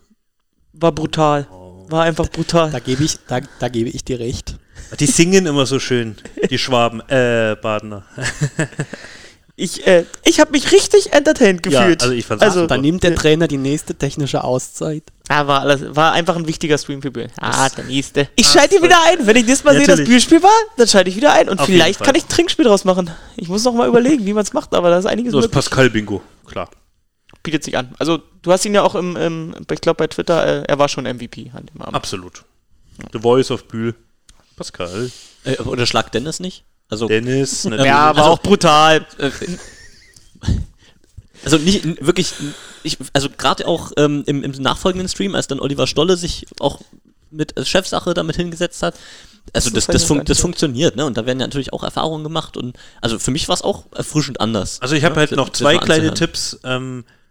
War brutal. Oh. War einfach brutal. Da, da gebe ich, da, da gebe ich dir recht. Die singen immer so schön, die Schwaben, äh, Badener. Ich, äh, ich habe mich richtig entertained gefühlt. Ja, also ich fand's also, Dann nimmt der Trainer die nächste technische Auszeit. Ja, war, alles, war einfach ein wichtiger Stream für Bühl. Ah, der nächste. Ich schalte ihn wieder ein. Wenn ich das mal ja, sehe, das Bühlspiel war, dann schalte ich wieder ein. Und Auf vielleicht kann ich ein Trinkspiel draus machen. Ich muss noch mal überlegen, wie man es macht, aber da ist einiges So ist Pascal-Bingo, klar. Bietet sich an. Also, du hast ihn ja auch im, im ich glaube bei Twitter, äh, er war schon MVP an dem Abend. Absolut. The Voice of Bühl. Pascal. Äh, oder schlag Dennis nicht? Also, Dennis, ja, aber also, auch brutal. Äh, also nicht wirklich, ich, also gerade auch ähm, im, im, nachfolgenden Stream, als dann Oliver Stolle sich auch mit als Chefsache damit hingesetzt hat, also das, das, das, fun das funktioniert, ne? Und da werden ja natürlich auch Erfahrungen gemacht und also für mich war es auch erfrischend anders. Also ich habe ja, halt noch zwei kleine Tipps. Ähm, äh,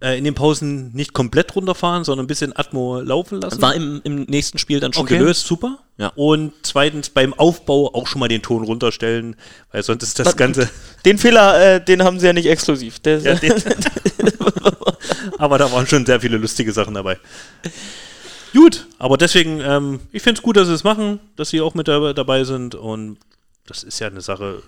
in den Pausen nicht komplett runterfahren, sondern ein bisschen Atmo laufen lassen. War im, im nächsten Spiel dann schon okay, gelöst. super. Ja. Und zweitens beim Aufbau auch schon mal den Ton runterstellen, weil sonst ist das Ganze. Den Fehler, äh, den haben sie ja nicht exklusiv. Ja, aber da waren schon sehr viele lustige Sachen dabei. Gut, aber deswegen, ähm, ich finde es gut, dass sie es machen, dass sie auch mit da, dabei sind und das ist ja eine Sache,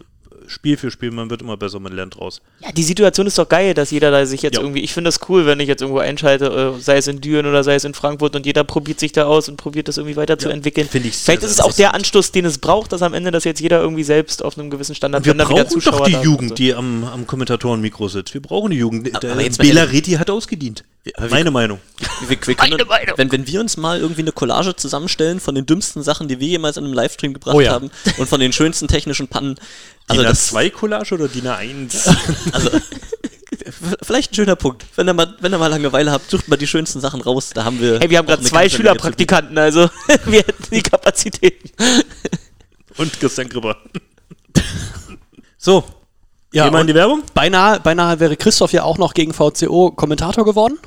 Spiel für Spiel, man wird immer besser, man lernt draus. Ja, die Situation ist doch geil, dass jeder da sich jetzt Ja. irgendwie, ich finde das cool, wenn ich jetzt irgendwo einschalte, äh, sei es in Düren oder sei es in Frankfurt und jeder probiert sich da aus und probiert das irgendwie weiterzuentwickeln. finde ich Vielleicht sehr ist es auch der. Anstoß, den es braucht, dass am Ende das jetzt jeder irgendwie selbst auf einem gewissen Standard Und wir wenn da wieder brauchen doch die Jugend, so. die am, am Kommentatorenmikro sitzt. Wir brauchen die Jugend. Aber Der Bela Reti hat ausgedient. wir- Meine Meinung. Wir, wir können, wenn, wenn wir uns mal irgendwie eine Collage zusammenstellen von den dümmsten Sachen, die wir jemals in einem Livestream gebracht Oh ja. haben und von den schönsten technischen Pannen. Also DIN das, A2 Collage oder DIN A1? also vielleicht ein schöner Punkt. Wenn ihr mal, wenn ihr mal Langeweile habt, sucht mal die schönsten Sachen raus. Da haben wir. Hey, wir haben gerade zwei. Schülerpraktikanten, also wir hätten die Kapazitäten. Und Christian Gripper. so, Ja, gehen wir in und die Werbung? beinahe, beinahe wäre Christoph ja auch noch gegen VCO Kommentator geworden.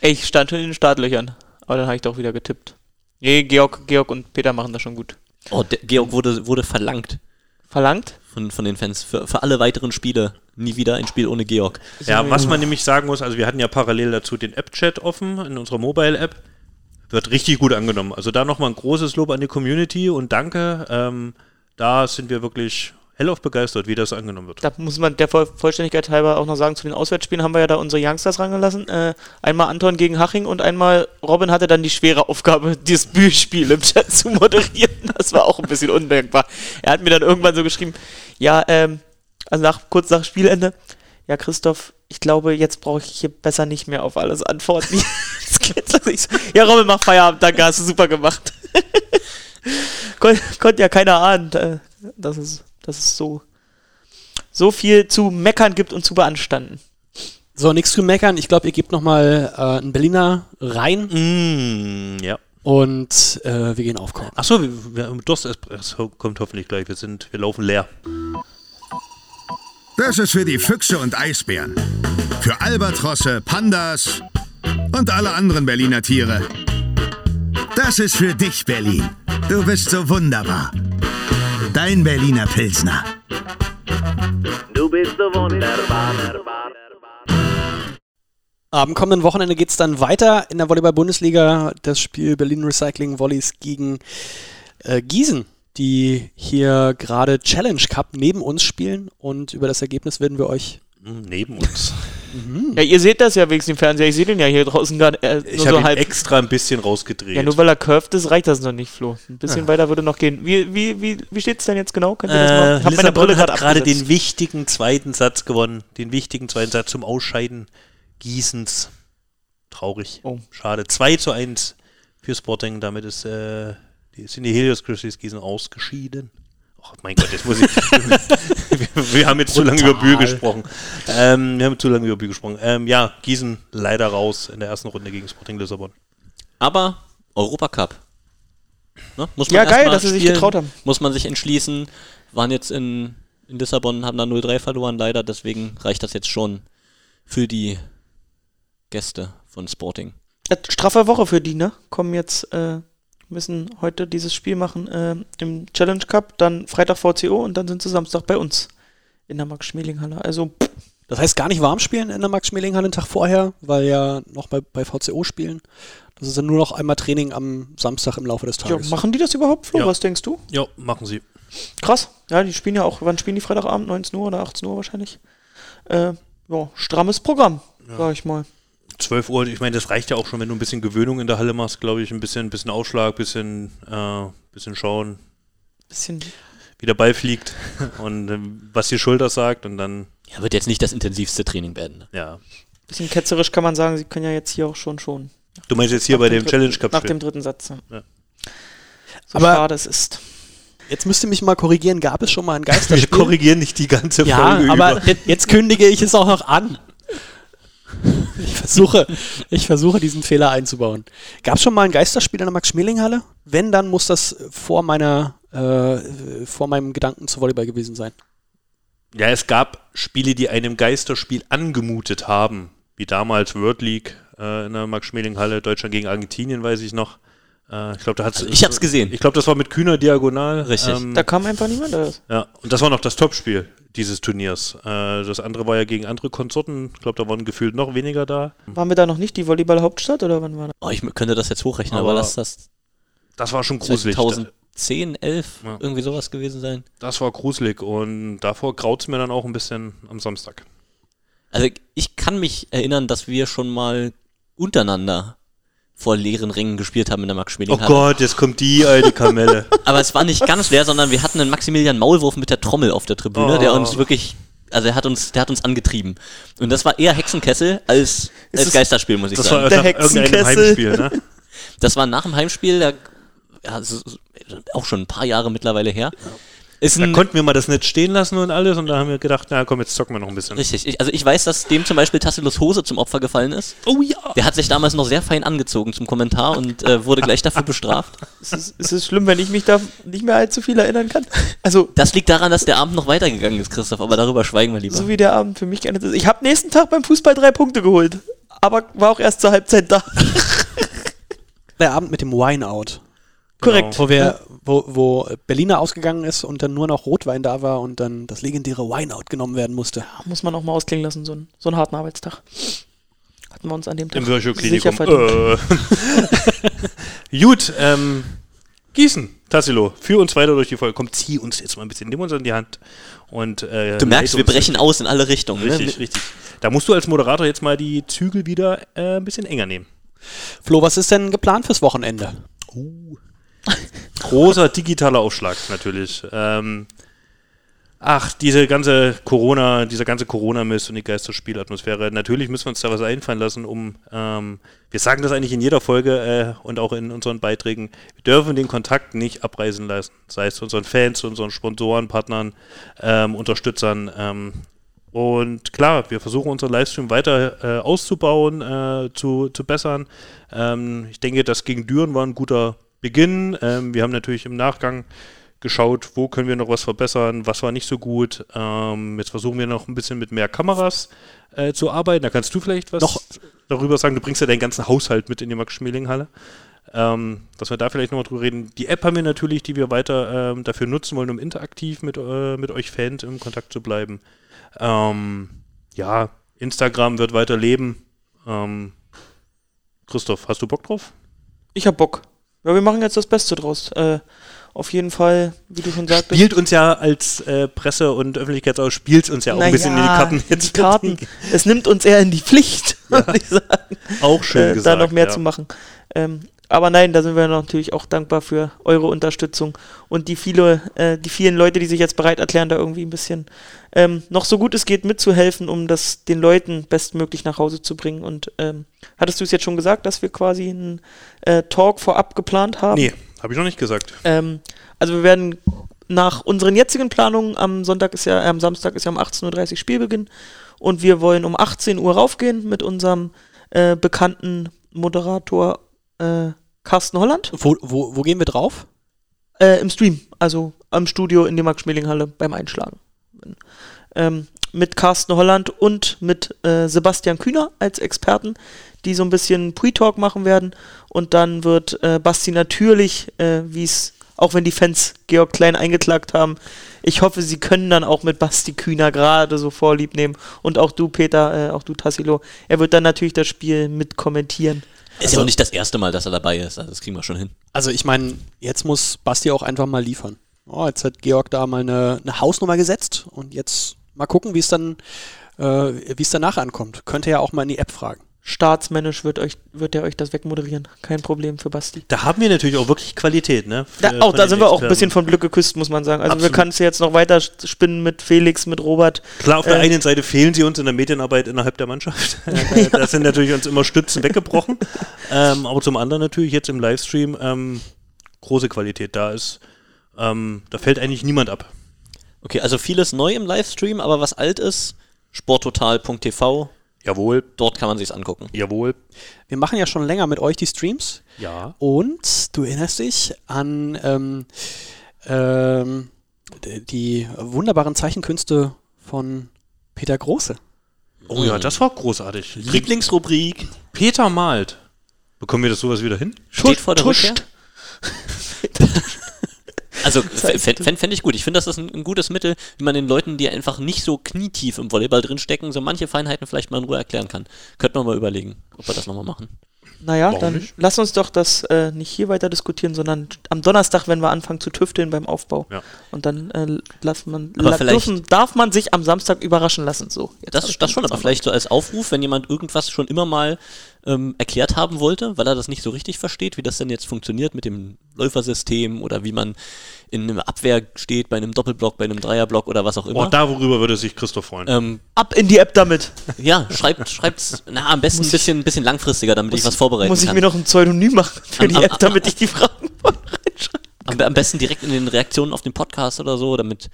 Ey, ich stand schon in den Startlöchern, aber dann habe ich doch wieder getippt. Nee, Georg, Georg und Peter machen das schon gut. Oh, der Georg wurde, wurde verlangt Verlangt? Von, von den Fans für, für alle weiteren Spiele. Nie wieder ein Spiel ohne Georg. Ja, was man nämlich sagen muss, also wir hatten ja parallel dazu den App-Chat offen in unserer Mobile-App. Wird richtig gut angenommen. Also da nochmal ein großes Lob an die Community und danke. Ähm, da sind wir wirklich hellauf begeistert, wie das angenommen wird. Da muss man der Voll Vollständigkeit halber auch noch sagen, zu den Auswärtsspielen haben wir ja da unsere Youngsters rangelassen. Äh, einmal Anton gegen Haching und einmal Robin hatte dann die schwere Aufgabe, dieses Bühlspiel im Chat zu moderieren. Das war auch ein bisschen undenkbar. Er hat mir dann irgendwann so geschrieben, ja, ähm, also nach, kurz nach Spielende, ja Christoph, ich glaube, jetzt brauche ich hier besser nicht mehr auf alles antworten. Ja Robin, mach Feierabend, danke, hast du super gemacht. Kon konnte ja keiner ahnen, äh, dass es, dass es so, so viel zu meckern gibt und zu beanstanden. So, nichts zu meckern. Ich glaube, ihr gebt nochmal äh, einen Berliner rein Mm, ja. und äh, wir gehen aufkommen. Achso, Durst kommt hoffentlich gleich. Wir sind, wir laufen leer. Das ist für die Füchse und Eisbären. Für Albatrosse, Pandas und alle anderen Berliner Tiere. Das ist für dich, Berlin. Du bist so wunderbar. Dein Berliner Pilsner. Am kommenden Wochenende geht es dann weiter in der Volleyball-Bundesliga. Das Spiel Berlin Recycling Volleys gegen äh, Gießen, die hier gerade Challenge Cup neben uns spielen. Und über das Ergebnis werden wir euch. Neben uns. Ja, ihr seht das ja wenigstens im Fernseher. Ich sehe den ja hier draußen gar äh, Ich so habe ihn halb. extra ein bisschen rausgedreht. Ja, nur weil er curved ist, reicht das noch nicht, Flo. Ein bisschen weiter würde noch gehen. Wie, wie, wie, wie steht es denn jetzt genau? Könnt ihr das mal? Äh, Ich hab meine Lissabon Brille hat gerade gerade den wichtigen zweiten Satz gewonnen. Den wichtigen zweiten Satz zum Ausscheiden Gießens. Traurig. Oh. Schade. 2 zu 1 für Sporting. Damit ist, äh, die, sind die Helios Grizzlies Gießen ausgeschieden. Oh mein Gott, jetzt muss ich. wir, wir haben jetzt zu lange über Bühl gesprochen. Ähm, wir haben zu lange über Bühl gesprochen. Ähm, ja, Gießen leider raus in der ersten Runde gegen Sporting Lissabon. Aber Europacup. Ne? Muss Ja, erst geil, dass sie sich getraut haben. Muss man sich entschließen. Waren jetzt in, in Lissabon, haben da 0-3 verloren leider. Deswegen reicht das jetzt schon für die Gäste von Sporting. Ja, straffe Woche für die, ne? Kommen jetzt, äh, müssen heute dieses Spiel machen äh, im Challenge Cup, dann Freitag VCO und dann sind sie Samstag bei uns in der Max-Schmeling-Halle. Also, pff, Das heißt, gar nicht warm spielen in der Max-Schmeling-Halle den Tag vorher, weil ja noch bei, bei VCO spielen. Das ist dann nur noch einmal Training am Samstag im Laufe des ja, Tages. machen die das überhaupt, Flo? Ja. Was denkst du? Ja, machen sie. Krass. Ja, die spielen ja auch, wann spielen die Freitagabend? 19 Uhr oder 18 Uhr wahrscheinlich? Äh, ja, strammes Programm, sag ich mal. 12 Uhr, ich meine, das reicht ja auch schon, wenn du ein bisschen Gewöhnung in der Halle machst, glaube ich. Ein bisschen, bisschen Ausschlag, bisschen, äh, bisschen schauen, Bisschen. wie der Ball fliegt und ähm, was die Schulter sagt und dann, Ja, wird jetzt nicht das intensivste Training werden. Ne? ja. Bisschen ketzerisch kann man sagen, sie können ja jetzt hier auch schon schon. Du meinst jetzt hier bei dem dem Challenge Cup Nach dem dritten Satz. Ja. Ja. So Aber- schade es ist. Jetzt müsst ihr mich mal korrigieren. Gab es schon mal ein Wir Geisterspiel? korrigieren nicht die ganze ja, Folge aber über. jetzt kündige ich es auch noch an. Ich versuche, ich versuche diesen Fehler einzubauen. Gab es schon mal ein Geisterspiel in der Max-Schmeling-Halle? Wenn, dann muss das vor meiner, äh, vor meinem Gedanken zu Volleyball gewesen sein. Ja, es gab Spiele, die einem Geisterspiel angemutet haben. wie damals World League äh, in der Max-Schmeling-Halle, Deutschland gegen Argentinien, weiß ich noch. Äh, ich glaube, da hat's, Also ich hab's gesehen. Ich glaube, das war mit kühner Diagonal. Richtig. Ähm, Da kam einfach niemand raus. ja, und das war noch das Topspiel dieses Turniers. Äh, das andere war ja gegen andere Konsorten. Ich glaube, da waren gefühlt noch weniger da. Waren wir da noch nicht die Volleyball-Hauptstadt oder wann war das? Oh, ich könnte das jetzt hochrechnen, aber, Aber lass das Das war schon gruselig. 2010, 11, Ja. irgendwie sowas gewesen sein. Das war gruselig und davor graut es mir dann auch ein bisschen am Samstag. Also ich kann mich erinnern, dass wir schon mal untereinander vor leeren Ringen gespielt haben in der max schmeling Oh Gott, jetzt kommt die alte Kamelle. Aber es war nicht ganz leer, sondern wir hatten einen Maximilian Maulwurf mit der Trommel auf der Tribüne, der Oh. uns wirklich, also er hat uns, der hat uns angetrieben. Und das war eher Hexenkessel als, als es- Geisterspiel, muss ich Das sagen. war Der nach irgendeinem Hexenkessel. Heimspiel, ne? Das war nach dem Heimspiel, da, ja, auch schon ein paar Jahre mittlerweile her. Ist Da konnten wir mal das Netz stehen lassen und alles und da haben wir gedacht, na komm, jetzt zocken wir noch ein bisschen. richtig, ich, also ich weiß, dass dem zum Beispiel Tassilos Hose zum Opfer gefallen ist. Oh ja! Der hat sich damals noch sehr fein angezogen zum Kommentar und äh, wurde gleich dafür bestraft. Ist es, ist es schlimm, wenn ich mich da nicht mehr allzu viel erinnern kann? Also, Das liegt daran, dass der Abend noch weitergegangen ist, Christoph, aber darüber schweigen wir lieber. so wie der Abend für mich geendet ist. Ich habe nächsten Tag beim Fußball drei Punkte geholt. Aber war auch erst zur Halbzeit da. Der Abend mit dem Wineout. Korrekt. Wo, wir, wo, wo Berliner ausgegangen ist und dann nur noch Rotwein da war und dann das legendäre Wineout genommen werden musste. Muss man auch mal ausklingen lassen, so, ein, so einen harten Arbeitstag. Hatten wir uns an dem Tag Im Virchow-Klinikum. sicher verdient. Äh. Gut, ähm, Gießen, Tassilo, führ uns weiter durch die Folge. Komm, zieh uns jetzt mal ein bisschen, nimm uns an die Hand. Und, äh, Du merkst, wir brechen aus in alle Richtungen. Richtig, Ne? richtig. Da musst du als Moderator jetzt mal die Zügel wieder äh, ein bisschen enger nehmen. Flo, was ist denn geplant fürs Wochenende? Großer digitaler Aufschlag natürlich. Ähm, ach, diese ganze Corona, dieser ganze Corona-Mist und die Geisterspielatmosphäre. Natürlich müssen wir uns da was einfallen lassen, um, ähm, wir sagen das eigentlich in jeder Folge äh, und auch in unseren Beiträgen, wir dürfen den Kontakt nicht abreißen lassen. Sei es zu unseren Fans, zu unseren Sponsoren, Partnern, ähm, Unterstützern. Ähm, und klar, wir versuchen unseren Livestream weiter äh, auszubauen, äh, zu, zu bessern. Ähm, ich denke, das gegen Düren war ein guter Beginn. Ähm, wir haben natürlich im Nachgang geschaut, wo können wir noch was verbessern, was war nicht so gut. Ähm, jetzt versuchen wir noch ein bisschen mit mehr Kameras äh, zu arbeiten. Da kannst du vielleicht was Noch- darüber sagen. Du bringst ja deinen ganzen Haushalt mit in die Max-Schmeling-Halle. Ähm, dass wir da vielleicht nochmal drüber reden. Die App haben wir natürlich, die wir weiter ähm, dafür nutzen wollen, um interaktiv mit, äh, mit euch Fans im Kontakt zu bleiben. Ähm, ja, Instagram wird weiter leben. Ähm, Christoph, hast du Bock drauf? Ich hab Bock. Ja, wir machen jetzt das Beste draus. Äh, auf jeden Fall, wie du schon sagtest. Spielt uns ja als äh, Presse- und Öffentlichkeitsaus, spielt uns ja auch ein bisschen in die Karten. in die Karten. Es nimmt uns eher in die Pflicht, würde ich sagen, Auch schön äh, gesagt. da noch mehr ja. zu machen. Ähm, aber nein, da sind wir natürlich auch dankbar für eure Unterstützung und die viele, äh, die vielen Leute, die sich jetzt bereit erklären, da irgendwie ein bisschen ähm, noch so gut es geht mitzuhelfen, um das den Leuten bestmöglich nach Hause zu bringen. Und ähm, hattest du es jetzt schon gesagt, dass wir quasi einen äh, Talk vorab geplant haben? Nee, habe ich noch nicht gesagt. Ähm, also wir werden nach unseren jetzigen Planungen am Sonntag ist ja, äh, am Samstag ist ja um 18.30 Uhr Spielbeginn und wir wollen um 18 Uhr raufgehen mit unserem äh, bekannten Moderator äh, Carsten Holland Wo, wo, wo gehen wir drauf? äh, im Stream, also am Studio in der Max-Schmeling-Halle beim Einschlagen. Ähm, mit Carsten Holland und mit äh, Sebastian Kühner als Experten, die so ein bisschen Pre-Talk machen werden. Und dann wird äh, Basti natürlich, äh, wie es, auch wenn die Fans Georg Klein eingeklagt haben, ich hoffe, sie können dann auch mit Basti Kühner gerade so vorlieb nehmen. Und auch du, Peter, äh, auch du, Tassilo. Er wird dann natürlich das Spiel mit kommentieren. Ist ja auch nicht das erste Mal, dass er dabei ist. Also das kriegen wir schon hin. Also ich meine, jetzt muss Basti auch einfach mal liefern. Oh, jetzt hat Georg da mal eine, eine Hausnummer gesetzt und jetzt mal gucken, wie es dann, äh, wie es danach ankommt. Könnte ja auch mal in die App fragen. Staatsmännisch wird, euch, wird er euch das wegmoderieren. Kein Problem für Basti. Da haben wir natürlich auch wirklich Qualität, ne? Da, auch da sind wir auch ein bisschen von Glück geküsst, muss man sagen. Also Absolut. wir können es jetzt noch weiter spinnen mit Felix, mit Robert. Klar, auf der Äh, einen Seite fehlen sie uns in der Medienarbeit innerhalb der Mannschaft. da, da sind natürlich uns immer Stützen weggebrochen. ähm, aber zum anderen natürlich jetzt im Livestream ähm, große Qualität da ist. Ähm, da fällt eigentlich niemand ab. Okay, also vieles neu im Livestream, aber was alt ist, sporttotal.tv, Jawohl, dort kann man sich's angucken. jawohl. Wir machen ja schon länger mit euch die Streams Ja. und du erinnerst dich an ähm, ähm, die wunderbaren Zeichenkünste von Peter Große. Oh ja, das war großartig. Lieblingsrubrik Peter malt. Bekommen wir das sowas wieder hin? steht vor der Tuscht. Rückkehr. Also fände fänd, fänd ich gut. Ich finde, das ist ein, ein gutes Mittel, wie man den Leuten, die einfach nicht so knietief im Volleyball drinstecken, so manche Feinheiten vielleicht mal in Ruhe erklären kann. Könnte man mal überlegen, ob wir das nochmal machen. Naja, Warum dann nicht? lass uns doch das äh, nicht hier weiter diskutieren, sondern am Donnerstag, wenn wir anfangen zu tüfteln beim Aufbau. Ja. Und dann äh, lass man, la dürfen, darf man sich am Samstag überraschen lassen. So, Das, das schon, aber vielleicht so als Aufruf, wenn jemand irgendwas schon immer mal ähm, erklärt haben wollte, weil er das nicht so richtig versteht, wie das denn jetzt funktioniert mit dem Läufersystem oder wie man in einer Abwehr steht, bei einem Doppelblock, bei einem Dreierblock oder was auch Oh, immer. darüber würde sich Christoph freuen. ähm, Ab in die App damit. ja, schreibt, schreibt's, na, am besten ein bisschen, bisschen langfristiger, damit ich was vorbereiten Muss ich kann. mir noch ein Pseudonym machen für Am- die am- App, damit ich die Fragen reinschreibe. Am, am besten direkt in den Reaktionen auf den Podcast oder so, damit,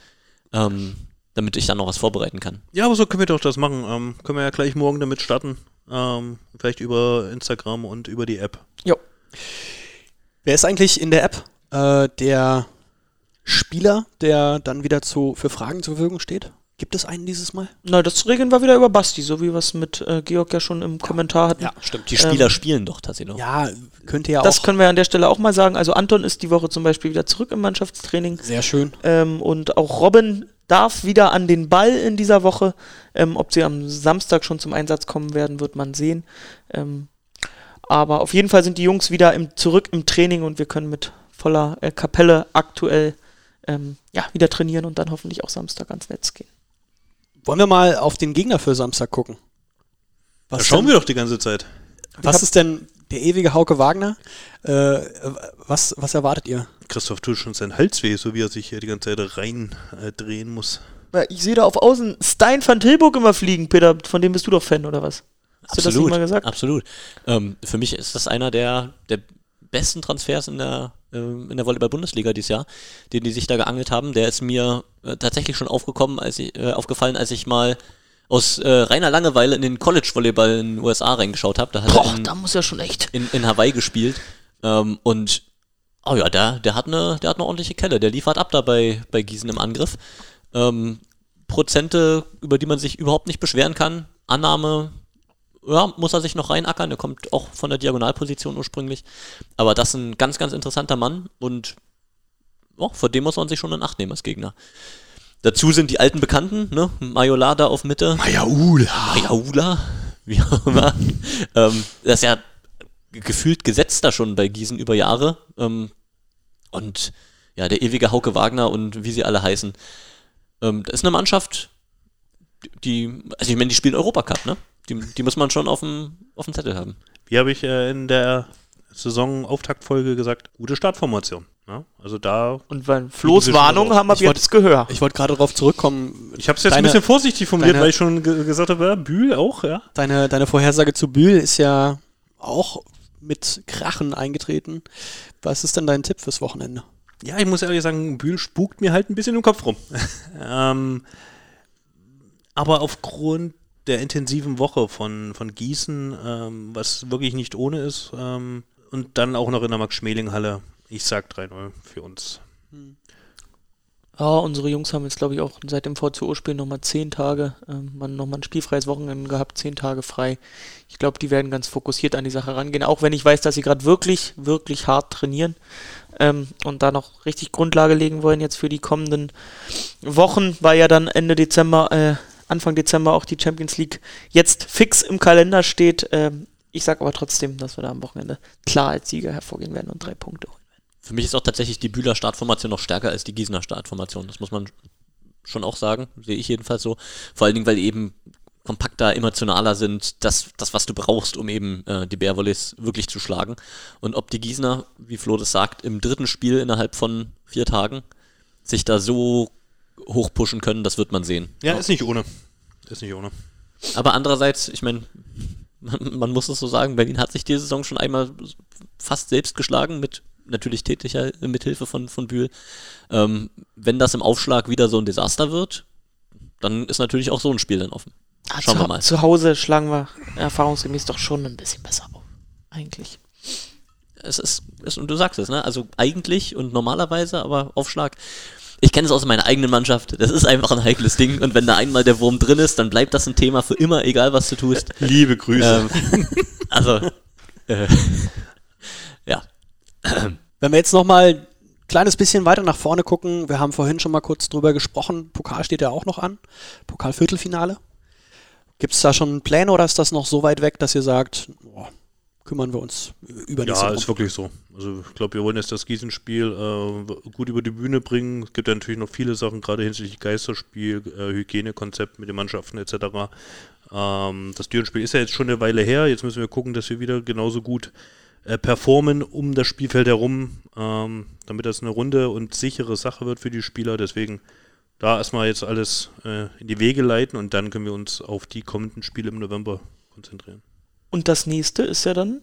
ähm, damit ich dann noch was vorbereiten kann. ja, aber so können wir doch das machen. Ähm, können wir ja gleich morgen damit starten. Ähm, vielleicht über Instagram und über die App. Jo. Wer ist eigentlich in der App äh, der Spieler, der dann wieder zu, für Fragen zur Verfügung steht? Gibt es einen dieses Mal? Na, das regeln wir wieder über Basti, so wie wir es mit äh, Georg ja schon im Kommentar hatten. stimmt. Die Spieler Ähm, spielen doch tatsächlich noch. Ja, könnte ja Das auch. können wir an der Stelle auch mal sagen. Also Anton ist die Woche zum Beispiel wieder zurück im Mannschaftstraining. Sehr schön. Ähm, und auch Robin darf wieder an den Ball in dieser Woche. Ähm, ob sie am Samstag schon zum Einsatz kommen werden, wird man sehen. Ähm, aber auf jeden Fall sind die Jungs wieder im, zurück im Training und wir können mit voller äh, Kapelle aktuell ähm, ja, wieder trainieren und dann hoffentlich auch Samstag ans Netz gehen. Wollen wir mal auf den Gegner für Samstag gucken? Da Was, schauen denn, wir doch die ganze Zeit. was ist denn der ewige Hauke Wagner? Äh, was, was erwartet ihr? Christoph tut schon seinen Hals weh, so wie er sich hier die ganze Zeit rein äh, drehen muss. Ich sehe da auf Außen Stein van Tilburg immer fliegen, Peter. Von dem bist du doch Fan, oder was? Hast du das nicht mal gesagt? Absolut. Ähm, für mich ist das einer der, der besten Transfers in der, in der Volleyball-Bundesliga dieses Jahr, den die sich da geangelt haben. Der ist mir äh, tatsächlich schon aufgekommen, als ich, äh, aufgefallen, als ich mal aus äh, reiner Langeweile in den College-Volleyball in den USA reingeschaut habe. Da hat er Boah, in, da muss ja schon echt. in, in Hawaii gespielt. Ähm, und oh ja, der, der, hat eine, der hat eine ordentliche Kelle. Der liefert ab da bei, bei Gießen im Angriff. Ähm, Prozente, über die man sich überhaupt nicht beschweren kann. Annahme, ja, muss er sich noch reinackern. Der kommt auch von der Diagonalposition ursprünglich. Aber das ist ein ganz, ganz interessanter Mann und oh, vor dem muss man sich schon in Acht nehmen als Gegner. Dazu sind die alten Bekannten, ne? Majolada auf Mitte. Majaula. Majaula, wie auch immer. ähm, das ist ja gefühlt gesetzt da schon bei Gießen über Jahre. Ähm, und ja, der ewige Hauke Wagner und wie sie alle heißen. Ähm, das ist eine Mannschaft, die, also ich meine, die spielen Europacup, ne? Die, die muss man schon auf dem, auf dem Zettel haben. Wie habe ich äh, in der Saisonauftaktfolge gesagt? Gute Startformation. Ja? Also da, Und weil schon Warnung haben wir Ich wollt- jetzt Gehör. Ich wollte gerade darauf zurückkommen. ich habe es jetzt Deine- ein bisschen vorsichtig formuliert, deine- weil ich schon ge gesagt habe, ja, Bühl auch, ja. Deine, deine Vorhersage zu Bühl ist ja auch mit Krachen eingetreten. Was ist denn dein Tipp fürs Wochenende? Ja, ich muss ehrlich sagen, Bühl spukt mir halt ein bisschen im Kopf rum. ähm, aber aufgrund der intensiven Woche von, von Gießen, ähm, was wirklich nicht ohne ist, ähm, und dann auch noch in der Max-Schmeling-Halle, ich sag 3-0 für uns. Ja, unsere Jungs haben jetzt, glaube ich, auch seit dem VCO-Spiel nochmal zehn Tage, ähm, nochmal ein spielfreies Wochenende gehabt, zehn Tage frei. Ich glaube, die werden ganz fokussiert an die Sache rangehen, auch wenn ich weiß, dass sie gerade wirklich, wirklich hart trainieren ähm, und da noch richtig Grundlage legen wollen jetzt für die kommenden Wochen, weil ja dann Ende Dezember, äh, Anfang Dezember auch die Champions League jetzt fix im Kalender steht. Ähm, ich sage aber trotzdem, dass wir da am Wochenende klar als Sieger hervorgehen werden und drei Punkte holen. Für mich ist auch tatsächlich die Bühler Startformation noch stärker als die Gießener Startformation. Das muss man schon auch sagen, sehe ich jedenfalls so. Vor allen Dingen, weil eben kompakter, emotionaler sind, das, das was du brauchst, um eben äh, die Bärwollis wirklich zu schlagen. Und ob die Gießener, wie Flo das sagt, im dritten Spiel innerhalb von vier Tagen sich da so hochpushen können, das wird man sehen. Ja, ist nicht ohne. Ist nicht ohne. Aber andererseits, ich meine, man, man muss es so sagen, Berlin hat sich diese Saison schon einmal fast selbst geschlagen, mit natürlich täglicher Mithilfe von, von Bühl. Ähm, wenn das im Aufschlag wieder so ein Desaster wird, dann ist natürlich auch so ein Spiel dann offen. Ah, Schauen zu, wir mal. Zu Hause schlagen wir erfahrungsgemäß doch schon ein bisschen besser auf. Eigentlich. Es ist, ist, und du sagst es, ne? Also eigentlich und normalerweise, aber Aufschlag. ich kenne es aus meiner eigenen Mannschaft. Das ist einfach ein heikles Ding. Und wenn da einmal der Wurm drin ist, dann bleibt das ein Thema für immer, egal was du tust. Liebe Grüße. Ähm, also, äh. Wenn wir jetzt nochmal ein kleines bisschen weiter nach vorne gucken, wir haben vorhin schon mal kurz drüber gesprochen, Pokal steht ja auch noch an, Pokalviertelfinale. Gibt es da schon Pläne oder ist das noch so weit weg, dass ihr sagt, boah, kümmern wir uns über Ja, nächste ist wirklich so. Also ich glaube, wir wollen jetzt das Gießenspiel äh, gut über die Bühne bringen. Es gibt ja natürlich noch viele Sachen, gerade hinsichtlich Geisterspiel, äh, Hygienekonzept mit den Mannschaften etc. Ähm, das Dürenspiel ist ja jetzt schon eine Weile her. Jetzt müssen wir gucken, dass wir wieder genauso gut äh, performen um das Spielfeld herum, ähm, damit das eine runde und sichere Sache wird für die Spieler. Deswegen da erstmal jetzt alles äh, in die Wege leiten und dann können wir uns auf die kommenden Spiele im November konzentrieren. Und das nächste ist ja dann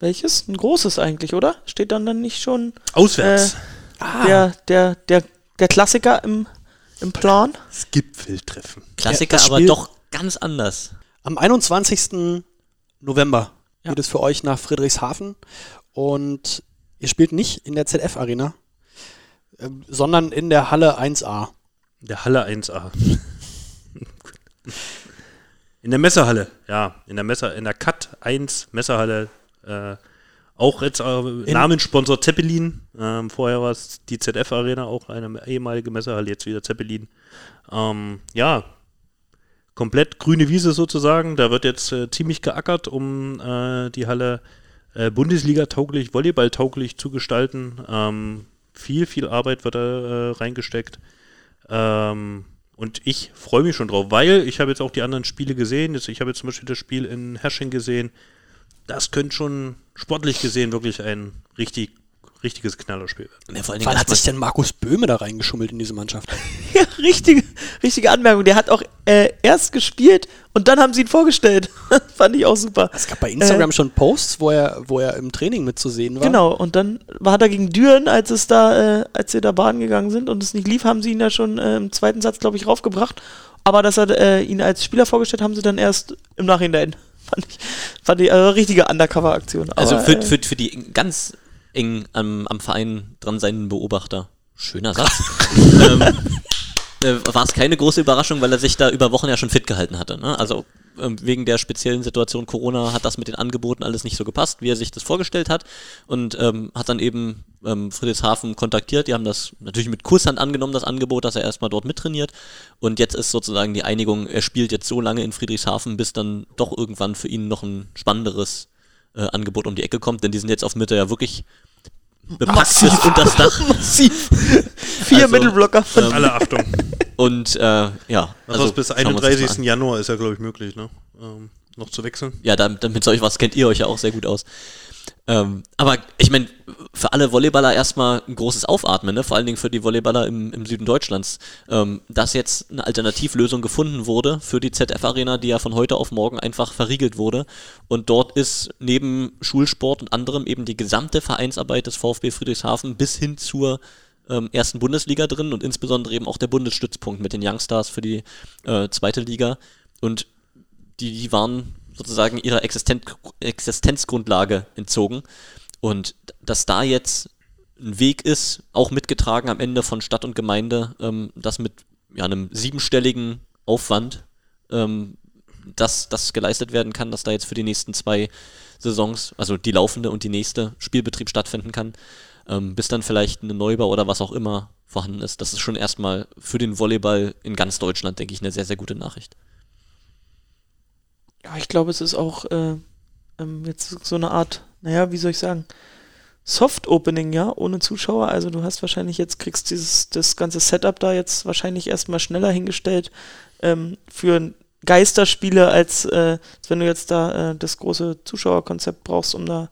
welches? Ein großes eigentlich, oder? Steht dann dann nicht schon Auswärts. Ah, der, der, der, der Klassiker im, im Plan? das Gipfeltreffen. Klassiker, das aber doch ganz anders. Am 21. November Ja. geht es für euch nach Friedrichshafen und ihr spielt nicht in der ZF-Arena, ähm, sondern in der Halle 1a. Der Halle 1a. In der Messehalle, ja. In der Messer, in der Cut 1 Messehalle. Äh, auch jetzt äh, Namenssponsor Zeppelin. Ähm, vorher war es die ZF Arena, auch eine ehemalige Messehalle, jetzt wieder Zeppelin. Ähm, ja, komplett grüne Wiese sozusagen. Da wird jetzt äh, ziemlich geackert, um äh, die Halle äh, Bundesliga-tauglich, Volleyball-tauglich zu gestalten. Ähm, viel, viel Arbeit wird da äh, reingesteckt. Ähm, und ich freue mich schon drauf, weil ich habe jetzt auch die anderen Spiele gesehen. Jetzt, ich habe jetzt zum Beispiel das Spiel in Hersching gesehen. Das könnte schon sportlich gesehen wirklich ein richtig, richtiges Knallerspiel werden. Ja, vor allen Dingen Wann hat sich denn Markus Böhme da reingeschummelt in diese Mannschaft? Ja, richtige, richtige Anmerkung. Der hat auch äh, erst gespielt und dann haben sie ihn vorgestellt. Fand ich auch super. Es gab bei Instagram schon Posts, wo er, wo er im Training mitzusehen war. Genau, und dann war er gegen Düren, als es da, äh, als sie da baden gegangen sind und es nicht lief, haben sie ihn ja schon äh, im zweiten Satz, glaube ich, raufgebracht. Aber dass er äh, ihn als Spieler vorgestellt haben sie dann erst im Nachhinein. Fand ich, fand ich also richtige Undercover-Aktion. Also für, äh, für, für die ganz eng am, am Verein dran seienden Beobachter, schöner Satz, ähm, äh, war es keine große Überraschung, weil er sich da über Wochen ja schon fit gehalten hatte. Ne? Also ähm, wegen der speziellen Situation Corona hat das mit den Angeboten alles nicht so gepasst, wie er sich das vorgestellt hat und ähm, hat dann eben ähm, Friedrichshafen kontaktiert. Die haben das natürlich mit Kusshand angenommen, das Angebot, dass er erstmal dort mittrainiert und jetzt ist sozusagen die Einigung, er spielt jetzt so lange in Friedrichshafen, bis dann doch irgendwann für ihn noch ein spannenderes äh, Angebot um die Ecke kommt, denn die sind jetzt auf Mitte ja wirklich bepackt bis unter das Dach. massiv. Vier Also, Mittelblocker. ähm, Alle Achtung. Und äh, ja, Also, bis das mal 31. an. Januar ist ja, glaube ich, möglich, ne? Ähm, noch zu wechseln. Ja, damit, damit solch was kennt ihr euch ja auch sehr gut aus. Ähm, aber ich meine, für alle Volleyballer erstmal ein großes Aufatmen, ne? vor allen Dingen für die Volleyballer im, im Süden Deutschlands, ähm, dass jetzt eine Alternativlösung gefunden wurde für die ZF-Arena, die ja von heute auf morgen einfach verriegelt wurde. Und dort ist neben Schulsport und anderem eben die gesamte Vereinsarbeit des VfB Friedrichshafen bis hin zur ähm, ersten Bundesliga drin und insbesondere eben auch der Bundesstützpunkt mit den Youngstars für die äh, zweite Liga. Und die, die waren sozusagen ihrer Existen Existenzgrundlage entzogen. Und dass da jetzt ein Weg ist, auch mitgetragen am Ende von Stadt und Gemeinde, ähm, das mit ja, einem siebenstelligen Aufwand, ähm, dass das geleistet werden kann, dass da jetzt für die nächsten zwei Saisons, also die laufende und die nächste, Spielbetrieb stattfinden kann, ähm, bis dann vielleicht ein Neubau oder was auch immer vorhanden ist. Das ist schon erstmal für den Volleyball in ganz Deutschland, denke ich, eine sehr, sehr gute Nachricht. Ja, ich glaube, es ist auch äh, ähm, jetzt so eine Art, naja, wie soll ich sagen, Soft-Opening, ja, ohne Zuschauer. Also du hast wahrscheinlich jetzt, kriegst dieses, das ganze Setup da jetzt wahrscheinlich erstmal schneller hingestellt ähm, für Geisterspiele, als, äh, als wenn du jetzt da äh, das große Zuschauerkonzept brauchst, um da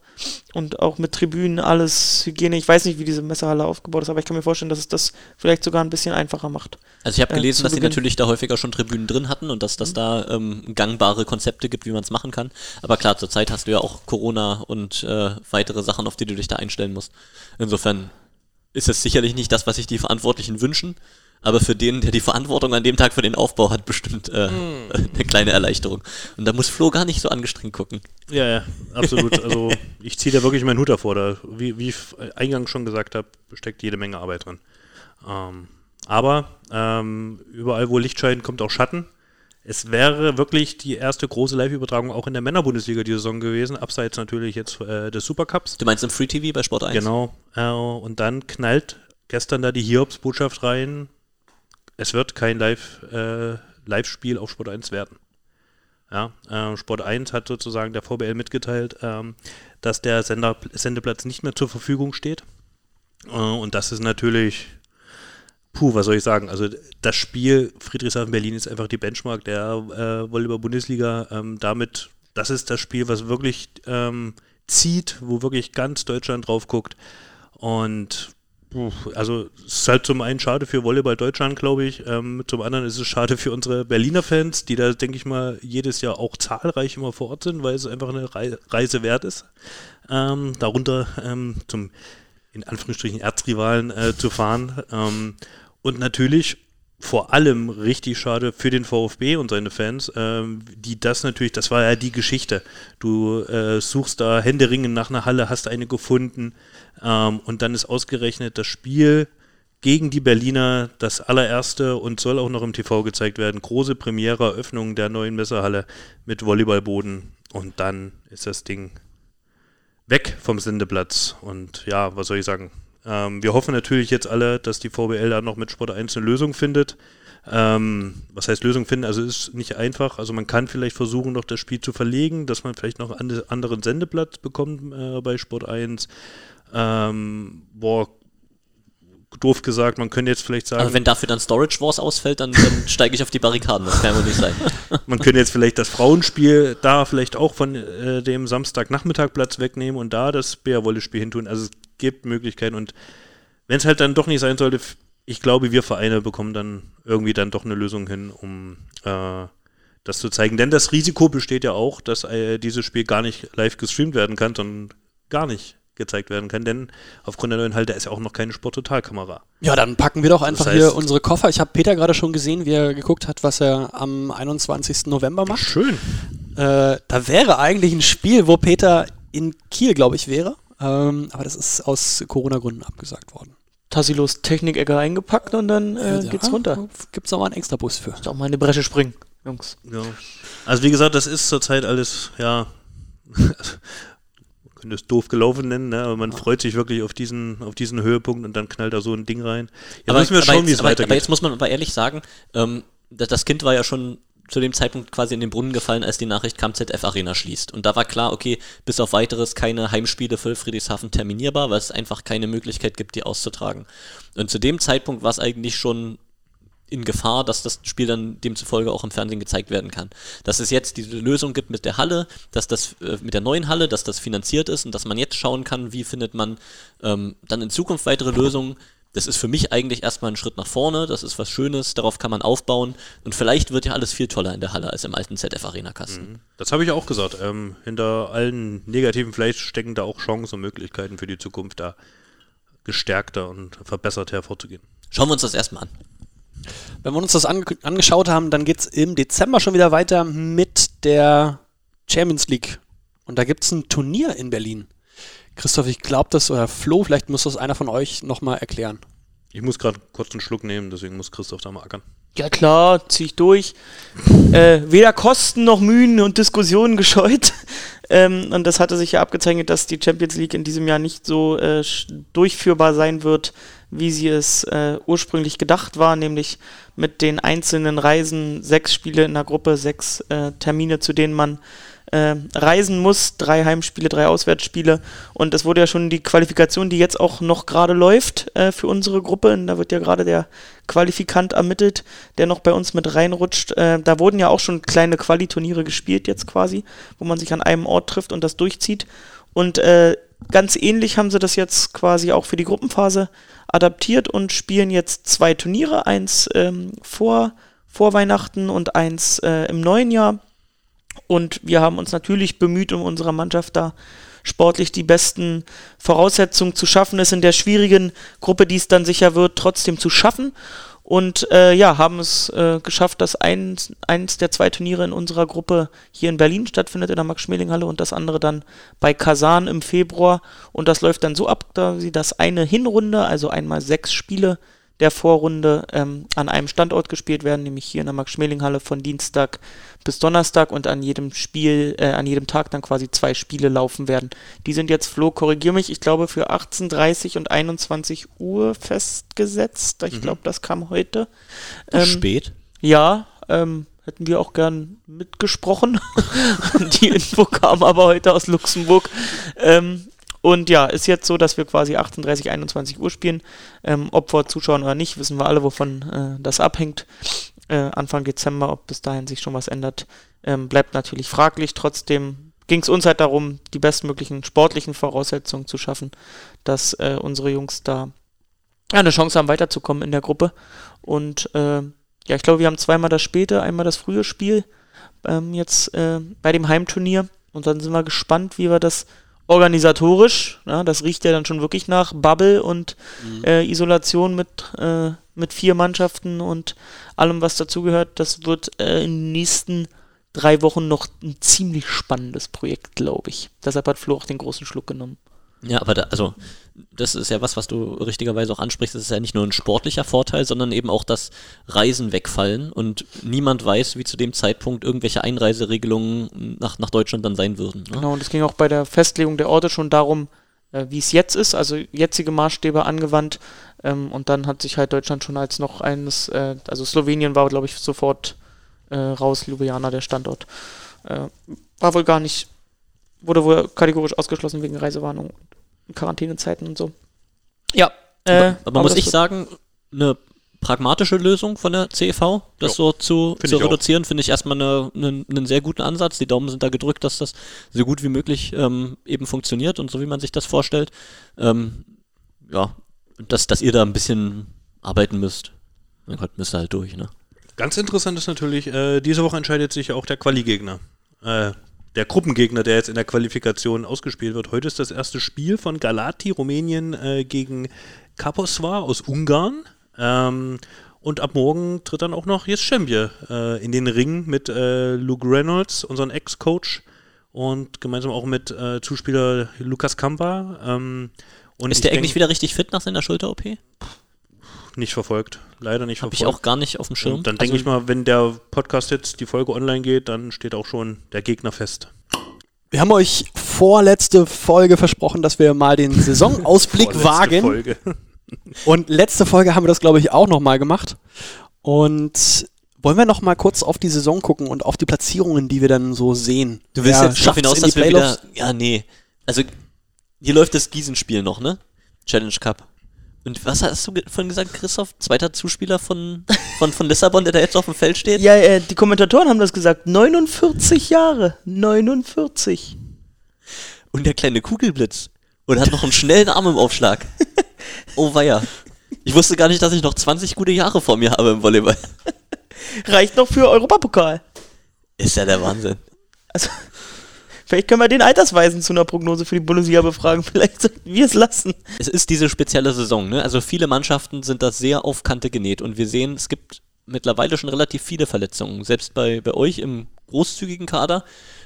und auch mit Tribünen alles Hygiene. Ich weiß nicht, wie diese Messerhalle aufgebaut ist, aber ich kann mir vorstellen, dass es das vielleicht sogar ein bisschen einfacher macht. Also ich habe Äh, gelesen, zu dass die Beginn. natürlich da häufiger schon Tribünen drin hatten und dass das da ähm, gangbare Konzepte gibt, wie man es machen kann. Aber klar, zurzeit hast du ja auch Corona und äh, weitere Sachen, auf die du dich da einstellen musst. Insofern ist es sicherlich nicht das, was sich die Verantwortlichen wünschen, aber für den, der die Verantwortung an dem Tag für den Aufbau hat, bestimmt äh, eine kleine Erleichterung. Und da muss Flo gar nicht so angestrengt gucken. Ja, ja, absolut. Also ich ziehe da wirklich meinen Hut davor. Da, wie, wie ich eingangs schon gesagt habe, steckt jede Menge Arbeit drin. Ähm, aber ähm, überall, wo Licht scheint, kommt auch Schatten. Es wäre wirklich die erste große Live-Übertragung auch in der Männerbundesliga die Saison gewesen, abseits natürlich jetzt äh, des Supercups. Du meinst im Free TV bei Sport 1? Genau. Äh, und dann knallt gestern da die Hiobs-Botschaft rein. Es wird kein Live, äh, Live-Spiel auf Sport 1 werden. Ja, äh, Sport 1 hat sozusagen der VBL mitgeteilt, ähm, dass der Sender, Sendeplatz nicht mehr zur Verfügung steht. Äh, und das ist natürlich, puh, was soll ich sagen? Also das Spiel Friedrichshafen-Berlin ist einfach die Benchmark der äh, Volleyball-Bundesliga. Ähm, damit, das ist das Spiel, was wirklich ähm, zieht, wo wirklich ganz Deutschland drauf guckt. Und also es ist halt zum einen schade für Volleyball Deutschland, glaube ich. Ähm, zum anderen ist es schade für unsere Berliner Fans, die da, denke ich mal, jedes Jahr auch zahlreich immer vor Ort sind, weil es einfach eine Reise wert ist. Ähm, darunter ähm, zum, in Anführungsstrichen, Erzrivalen äh, zu fahren. Ähm, und natürlich vor allem richtig schade für den VfB und seine Fans, ähm, die das natürlich, das war ja die Geschichte. Du äh, suchst da Händeringen nach einer Halle, hast eine gefunden ähm, und dann ist ausgerechnet das Spiel gegen die Berliner das allererste und soll auch noch im TV gezeigt werden. Große Premiere, Eröffnung der neuen Messerhalle mit Volleyballboden und dann ist das Ding weg vom Sendeplatz. Und ja, was soll ich sagen? Ähm, wir hoffen natürlich jetzt alle, dass die VBL da noch mit Sport 1 eine Lösung findet. Ähm, was heißt Lösung finden? Also ist nicht einfach. Also man kann vielleicht versuchen, noch das Spiel zu verlegen, dass man vielleicht noch einen anderen Sendeplatz bekommt äh, bei Sport 1. Ähm, boah, doof gesagt, man könnte jetzt vielleicht sagen. Aber wenn dafür dann Storage Wars ausfällt, dann, dann steige ich auf die Barrikaden. Das kann wohl nicht sein. man könnte jetzt vielleicht das Frauenspiel da vielleicht auch von äh, dem Samstagnachmittagplatz wegnehmen und da das Bärwolle-Spiel hintun. Also es gibt Möglichkeiten und wenn es halt dann doch nicht sein sollte, ich glaube, wir Vereine bekommen dann irgendwie dann doch eine Lösung hin, um äh, das zu zeigen. Denn das Risiko besteht ja auch, dass äh, dieses Spiel gar nicht live gestreamt werden kann, sondern gar nicht gezeigt werden kann, denn aufgrund der neuen Halte ist ja auch noch keine Sporttotalkamera. Ja, dann packen wir doch einfach das heißt, hier unsere Koffer. Ich habe Peter gerade schon gesehen, wie er geguckt hat, was er am 21. November macht. Schön. Äh, da wäre eigentlich ein Spiel, wo Peter in Kiel, glaube ich, wäre. Ähm, aber das ist aus Corona-Gründen abgesagt worden. Tassilos Technik-Ecke eingepackt und dann äh, ja, geht's runter. Gibt es noch mal einen extra Bus für. Ist auch mal eine Bresche springen, Jungs. Ja. Also wie gesagt, das ist zurzeit alles, ja, könnte es doof gelaufen nennen, ne? aber man freut sich wirklich auf diesen, auf diesen Höhepunkt und dann knallt da so ein Ding rein. Jetzt aber, müssen wir schauen, wie es weitergeht. Aber jetzt muss man aber ehrlich sagen, ähm, das Kind war ja schon zu dem Zeitpunkt quasi in den Brunnen gefallen, als die Nachricht kam, ZF Arena schließt. Und da war klar, okay, bis auf weiteres keine Heimspiele für Friedrichshafen terminierbar, weil es einfach keine Möglichkeit gibt, die auszutragen. Und zu dem Zeitpunkt war es eigentlich schon in Gefahr, dass das Spiel dann demzufolge auch im Fernsehen gezeigt werden kann. Dass es jetzt diese Lösung gibt mit der Halle, dass das äh, mit der neuen Halle, dass das finanziert ist und dass man jetzt schauen kann, wie findet man ähm, dann in Zukunft weitere Lösungen. Das ist für mich eigentlich erstmal ein Schritt nach vorne, das ist was Schönes, darauf kann man aufbauen und vielleicht wird ja alles viel toller in der Halle als im alten ZF Arena Kasten. Mhm. Das habe ich auch gesagt. Ähm, hinter allen negativen vielleicht stecken da auch Chancen und Möglichkeiten für die Zukunft da gestärkter und verbessert hervorzugehen. Schauen wir uns das erstmal an. Wenn wir uns das ange angeschaut haben, dann geht es im Dezember schon wieder weiter mit der Champions League. Und da gibt es ein Turnier in Berlin. Christoph, ich glaube, das, oder Flo, vielleicht muss das einer von euch nochmal erklären. Ich muss gerade kurz einen Schluck nehmen, deswegen muss Christoph da mal ackern. Ja klar, zieh ich durch. äh, weder Kosten noch Mühen und Diskussionen gescheut. Ähm, und das hatte sich ja abgezeichnet, dass die Champions League in diesem Jahr nicht so äh, durchführbar sein wird, wie sie es äh, ursprünglich gedacht war, nämlich mit den einzelnen Reisen, sechs Spiele in der Gruppe, sechs äh, Termine, zu denen man äh, reisen muss, drei Heimspiele, drei Auswärtsspiele. Und es wurde ja schon die Qualifikation, die jetzt auch noch gerade läuft äh, für unsere Gruppe. Und da wird ja gerade der Qualifikant ermittelt, der noch bei uns mit reinrutscht. Äh, da wurden ja auch schon kleine Qualiturniere gespielt jetzt quasi, wo man sich an einem Ort trifft und das durchzieht. Und äh, ganz ähnlich haben sie das jetzt quasi auch für die Gruppenphase adaptiert und spielen jetzt zwei Turniere, eins ähm, vor, vor Weihnachten und eins äh, im neuen Jahr. Und wir haben uns natürlich bemüht, um unserer Mannschaft da sportlich die besten Voraussetzungen zu schaffen, es in der schwierigen Gruppe, die es dann sicher wird, trotzdem zu schaffen. Und äh, ja, haben es äh, geschafft, dass eins, eins der zwei Turniere in unserer Gruppe hier in Berlin stattfindet, in der Max-Schmeling-Halle, und das andere dann bei Kasan im Februar. Und das läuft dann so ab, da sie das eine Hinrunde, also einmal sechs Spiele, der Vorrunde ähm, an einem Standort gespielt werden, nämlich hier in der Max-Schmeling-Halle von Dienstag bis Donnerstag und an jedem Spiel, äh, an jedem Tag dann quasi zwei Spiele laufen werden. Die sind jetzt, Flo, korrigier mich, ich glaube für 18.30 und 21 Uhr festgesetzt. Ich glaube, das kam heute. Ähm, spät. ja, ähm, hätten wir auch gern mitgesprochen. Die Info kam aber heute aus Luxemburg. Ähm, und ja, ist jetzt so, dass wir quasi 38, 21 Uhr spielen. Ähm, ob vor Zuschauern oder nicht, wissen wir alle, wovon äh, das abhängt. Äh, Anfang Dezember, ob bis dahin sich schon was ändert, ähm, bleibt natürlich fraglich. Trotzdem ging es uns halt darum, die bestmöglichen sportlichen Voraussetzungen zu schaffen, dass äh, unsere Jungs da eine Chance haben, weiterzukommen in der Gruppe. Und äh, ja, ich glaube, wir haben zweimal das späte, einmal das frühe Spiel ähm, jetzt äh, bei dem Heimturnier. Und dann sind wir gespannt, wie wir das organisatorisch, ja, das riecht ja dann schon wirklich nach Bubble und äh, Isolation mit, äh, mit vier Mannschaften und allem, was dazugehört. Das wird äh, in den nächsten drei Wochen noch ein ziemlich spannendes Projekt, glaube ich. Deshalb hat Flo auch den großen Schluck genommen. Ja, aber da, also, das ist ja was, was du richtigerweise auch ansprichst. Das ist ja nicht nur ein sportlicher Vorteil, sondern eben auch das Reisen wegfallen und niemand weiß, wie zu dem Zeitpunkt irgendwelche Einreiseregelungen nach, nach Deutschland dann sein würden. Ne? Genau, und es ging auch bei der Festlegung der Orte schon darum, äh, wie es jetzt ist, also jetzige Maßstäbe angewandt. Ähm, und dann hat sich halt Deutschland schon als noch eines, äh, also Slowenien war, glaube ich, sofort äh, raus, Ljubljana der Standort. Äh, war wohl gar nicht, wurde wohl kategorisch ausgeschlossen wegen Reisewarnung und Quarantänezeiten und so. Ja. Äh, aber, aber muss ich sagen, eine pragmatische Lösung von der CEV, das Ja, so zu, find zu reduzieren, finde ich erstmal eine, eine, einen sehr guten Ansatz. Die Daumen sind da gedrückt, dass das so gut wie möglich ähm, eben funktioniert und so wie man sich das vorstellt. Ähm, ja, dass, dass ihr da ein bisschen arbeiten müsst. Mein Gott, müsst ihr halt durch, ne? Ganz interessant ist natürlich, äh, diese Woche entscheidet sich auch der Quali-Gegner. Äh, der Gruppengegner, der jetzt in der Qualifikation ausgespielt wird. Heute ist das erste Spiel von Galati, Rumänien, äh, gegen Kaposvar aus Ungarn. Ähm, und ab morgen tritt dann auch noch Champion äh, in den Ring mit äh, Luke Reynolds, unseren Ex-Coach, und gemeinsam auch mit äh, Zuspieler Lukas Kampa. Ähm, und Ist der eigentlich wieder richtig fit nach seiner Schulter-OP? Nicht verfolgt? Leider nicht Habe verfolgt. ich auch gar nicht auf dem Schirm. Und dann denke Also, ich mal, wenn der Podcast jetzt die Folge online geht, dann steht auch schon der Gegner fest. Wir haben euch vorletzte Folge versprochen, dass wir mal den Saisonausblick Vorletzte wagen. Folge. Und letzte Folge haben wir das, glaube ich, auch nochmal gemacht. Und wollen wir noch mal kurz auf die Saison gucken und auf die Platzierungen, die wir dann so sehen. Du willst Wer jetzt darauf hinaus, in dass die wir wieder. Playoffs? Ja, nee. Also, hier läuft das Gießen-Spiel noch, ne? Challenge Cup. Und was hast du vorhin gesagt, Christoph? Zweiter Zuspieler von, von, von Lissabon, der da jetzt auf dem Feld steht? Ja, äh, die Kommentatoren haben das gesagt. 49 Jahre. 49. Und der kleine Kugelblitz. Und hat noch einen schnellen Arm im Aufschlag. Oh weia. Ich wusste gar nicht, dass ich noch 20 gute Jahre vor mir habe im Volleyball. Reicht noch für Europapokal. Ist ja der Wahnsinn. Also, vielleicht können wir den Altersweisen zu einer Prognose für die Bundesliga befragen. Vielleicht sollten wir es lassen. Es ist diese spezielle Saison, ne? Also viele Mannschaften sind da sehr auf Kante genäht und wir sehen, es gibt mittlerweile schon relativ viele Verletzungen. Selbst bei, bei euch im großzügigen Kader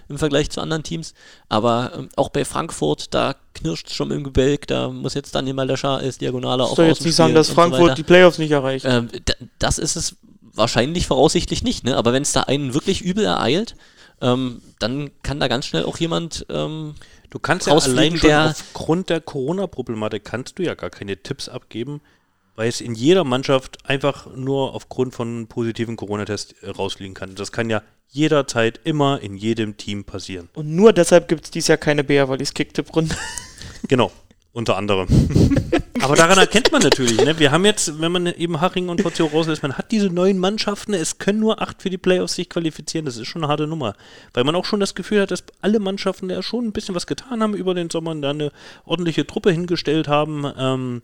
im Vergleich zu anderen Teams. Aber ähm, auch bei Frankfurt, da knirscht schon im Gebälk, da muss jetzt Daniel Malescha als auf soll jetzt nicht sagen, dass so Frankfurt weiter. die Playoffs nicht erreicht. Ähm, das ist es wahrscheinlich voraussichtlich nicht, ne? Aber wenn es da einen wirklich übel ereilt, ähm, dann kann da ganz schnell auch jemand ähm, Du kannst ja Rausfliegen, allein schon der- aufgrund der Corona-Problematik kannst du ja gar keine Tipps abgeben, weil es in jeder Mannschaft einfach nur aufgrund von positiven Corona-Tests äh, rausfliegen kann. Das kann ja jederzeit immer in jedem Team passieren. Und nur deshalb gibt es dieses Jahr keine Bär, weil die Kicktipp-Runde. Genau, unter anderem. Aber daran erkennt man natürlich, ne? wir haben jetzt, wenn man eben Haching und Pozio rauslässt, man hat diese neuen Mannschaften, es können nur acht für die Playoffs sich qualifizieren, das ist schon eine harte Nummer. Weil man auch schon das Gefühl hat, dass alle Mannschaften ja schon ein bisschen was getan haben über den Sommer und da eine ordentliche Truppe hingestellt haben. Ähm,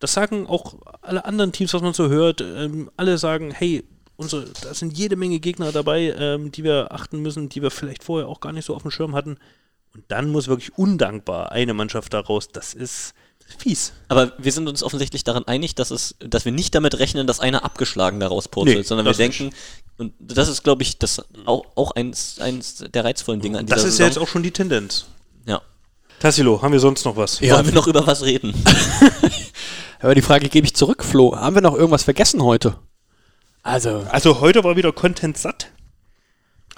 das sagen auch alle anderen Teams, was man so hört. Ähm, alle sagen, hey, unsere, da sind jede Menge Gegner dabei, ähm, die wir achten müssen, die wir vielleicht vorher auch gar nicht so auf dem Schirm hatten. Und dann muss wirklich undankbar eine Mannschaft daraus. Das ist fies. Aber wir sind uns offensichtlich daran einig, dass es, dass wir nicht damit rechnen, dass einer abgeschlagen daraus purzelt, Nee, sondern wir denken, und das ist, glaube ich, das auch, auch eins, eins der reizvollen Dinge an dieser Das ist ja jetzt Saison. auch schon die Tendenz. ja. Tassilo, haben wir sonst noch was? Ja. Wollen wir noch über was reden? Aber die Frage gebe ich zurück, Flo. Haben wir noch irgendwas vergessen heute? Also, Also heute war wieder Content satt.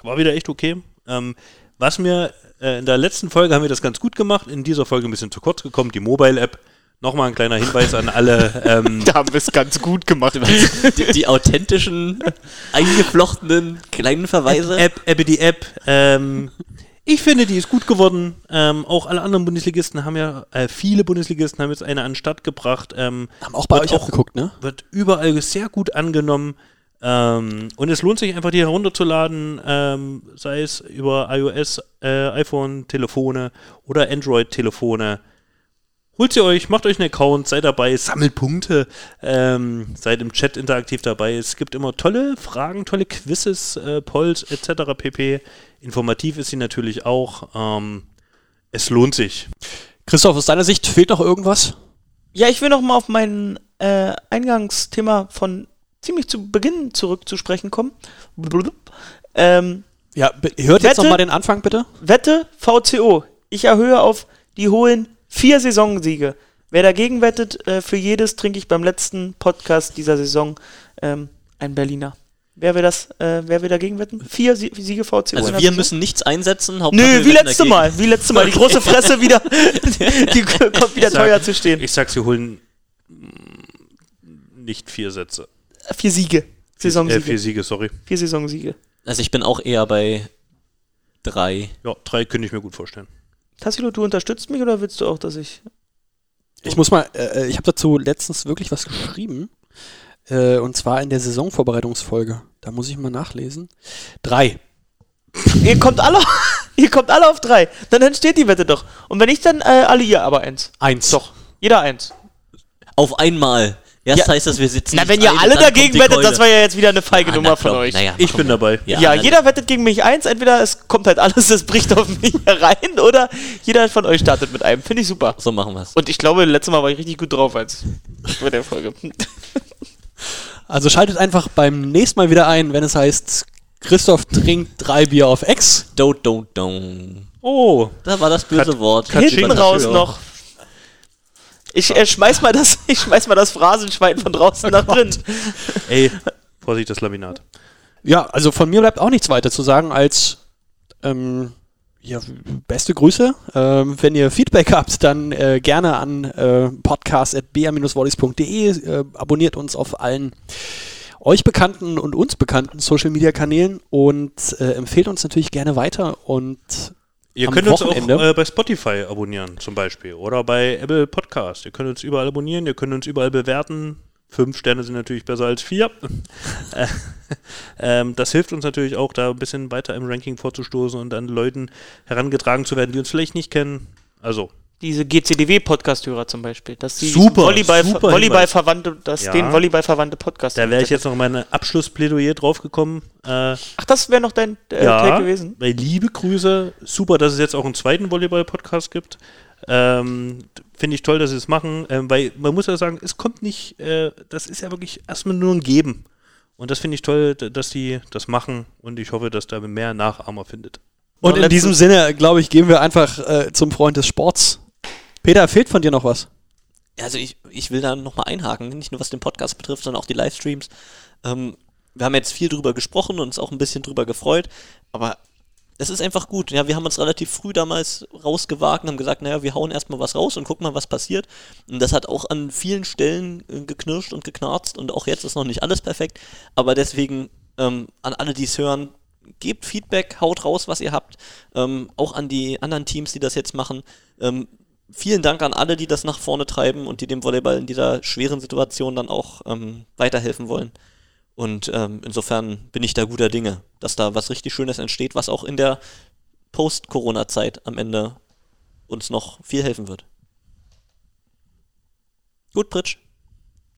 War wieder echt okay. Ähm, was mir äh, in der letzten Folge haben wir das ganz gut gemacht, in dieser Folge ein bisschen zu kurz gekommen, die Mobile-App. Nochmal ein kleiner Hinweis an alle. Ähm, Da haben wir es ganz gut gemacht. Die, die authentischen, eingeflochtenen kleinen Verweise. App, App, die App. Ähm, ich finde, die ist gut geworden. Ähm, auch alle anderen Bundesligisten haben ja, äh, viele Bundesligisten haben jetzt eine an Start gebracht. Ähm, haben auch bei euch auch geguckt, ne? wird überall sehr gut angenommen. Ähm, und es lohnt sich einfach, die herunterzuladen, ähm, sei es über iOS, äh, iPhone-Telefone oder Android-Telefone. Holt sie euch, macht euch einen Account, seid dabei, sammelt Punkte, ähm, seid im Chat interaktiv dabei. Es gibt immer tolle Fragen, tolle Quizzes, äh, Polls etc. pp. Informativ ist sie natürlich auch. Ähm, es lohnt sich. Christoph, aus deiner Sicht fehlt noch irgendwas? Ja, ich will noch mal auf mein äh, Eingangsthema von ziemlich zu Beginn zurück zu sprechen kommen. Ähm, Ja, hört jetzt Wette? noch mal den Anfang bitte. Wette VCO. Ich erhöhe auf, die holen vier Saisonsiege. Wer dagegen wettet, äh, für jedes trinke ich beim letzten Podcast dieser Saison ähm, ein Berliner. Wer will das, äh, wer will dagegen wetten? Vier Sie Siege VCO. Also wir Saison? müssen nichts einsetzen. Hauptsache Nö, wie letzte dagegen. Mal. Wie letzte Mal. Die große Fresse wieder. Die kommt wieder sag- teuer zu stehen. Ich sag, sie holen nicht vier Sätze. Vier Siege. Äh, Saisonsiege. vier Siege, sorry. Vier Saisonsiege. Also ich bin auch eher bei drei. Ja, drei könnte ich mir gut vorstellen. Tassilo, du unterstützt mich oder willst du auch, dass ich. Ich muss mal, äh, ich habe dazu letztens wirklich was geschrieben. Äh, und zwar in der Saisonvorbereitungsfolge. Da muss ich mal nachlesen. Drei. Ihr kommt alle, ihr kommt alle auf drei. Dann entsteht die Wette doch. Und wenn ich dann äh, alle ihr aber eins. Eins. Doch. Jeder eins. Auf einmal. Erst Ja. heißt das, wir sitzen. Na, wenn ihr ein, alle dagegen wettet, Keule. das war ja jetzt wieder eine feige Ah, Nummer na, von euch. Naja, Ich bin dabei. Ja, dann- jeder wettet gegen mich eins. Entweder es kommt halt alles, es bricht auf mich herein, oder jeder von euch startet mit einem. Finde ich super. So machen wir es. Und ich glaube, letztes Mal war ich richtig gut drauf als bei der Folge. Also schaltet einfach beim nächsten Mal wieder ein, wenn es heißt, Christoph trinkt drei Bier auf Ex. Do, do, do. Oh, Da war das böse Kat- Wort. Hinten raus noch. Ich äh, schmeiß mal das, ich schmeiß mal das Phrasenschwein von draußen nach drin. ey, Vorsicht, das Laminat. Ja, also von mir bleibt auch nichts weiter zu sagen als ähm, ja, beste Grüße. Ähm, wenn ihr Feedback habt, dann äh, gerne an äh, podcast.br-volleys.de. Äh, abonniert uns auf allen euch bekannten und uns bekannten Social Media Kanälen und äh, empfehlt uns natürlich gerne weiter und Ihr könnt uns Wochenende? auch äh, bei Spotify abonnieren, zum Beispiel. Oder bei Apple Podcast. Ihr könnt uns überall abonnieren, ihr könnt uns überall bewerten. Fünf Sterne sind natürlich besser als vier. Äh, ähm, das hilft uns natürlich auch, da ein bisschen weiter im Ranking vorzustoßen und an Leuten herangetragen zu werden, die uns vielleicht nicht kennen. Also, Diese GCDW-Podcast-Hörer zum Beispiel, dass die Super, Volleyball, super Volleyball verwandte, dass Ja. den Volleyball verwandte Podcast. da wäre ich jetzt noch meine Abschlussplädoyer draufgekommen. Äh, Ach, das wäre noch dein äh, ja, Take gewesen. Liebe Grüße, super, dass es jetzt auch einen zweiten Volleyball-Podcast gibt. Ähm, Finde ich toll, dass sie es machen, ähm, weil man muss ja sagen, es kommt nicht, äh, das ist ja wirklich erstmal nur ein Geben. Und das finde ich toll, dass die das machen und ich hoffe, dass da mehr Nachahmer findet. Und Noch in diesem Sinne, glaube ich, gehen wir einfach äh, zum Freund des Sports. Peter, fehlt von dir noch was? Also ich, ich will da nochmal einhaken, nicht nur was den Podcast betrifft, sondern auch die Livestreams. Ähm, wir haben jetzt viel drüber gesprochen und uns auch ein bisschen drüber gefreut, aber es ist einfach gut. Ja, wir haben uns relativ früh damals rausgewagt und haben gesagt, naja, wir hauen erstmal was raus und gucken mal, was passiert. Und das hat auch an vielen Stellen äh, geknirscht und geknarzt und auch jetzt ist noch nicht alles perfekt. Aber deswegen ähm, an alle, die es hören, gebt Feedback, haut raus, was ihr habt. Ähm, auch an die anderen Teams, die das jetzt machen. Ähm, vielen Dank an alle, die das nach vorne treiben und die dem Volleyball in dieser schweren Situation dann auch ähm, weiterhelfen wollen. Und ähm, insofern bin ich da guter Dinge, dass da was richtig Schönes entsteht, was auch in der Post-Corona-Zeit am Ende uns noch viel helfen wird. Gut, Pritsch.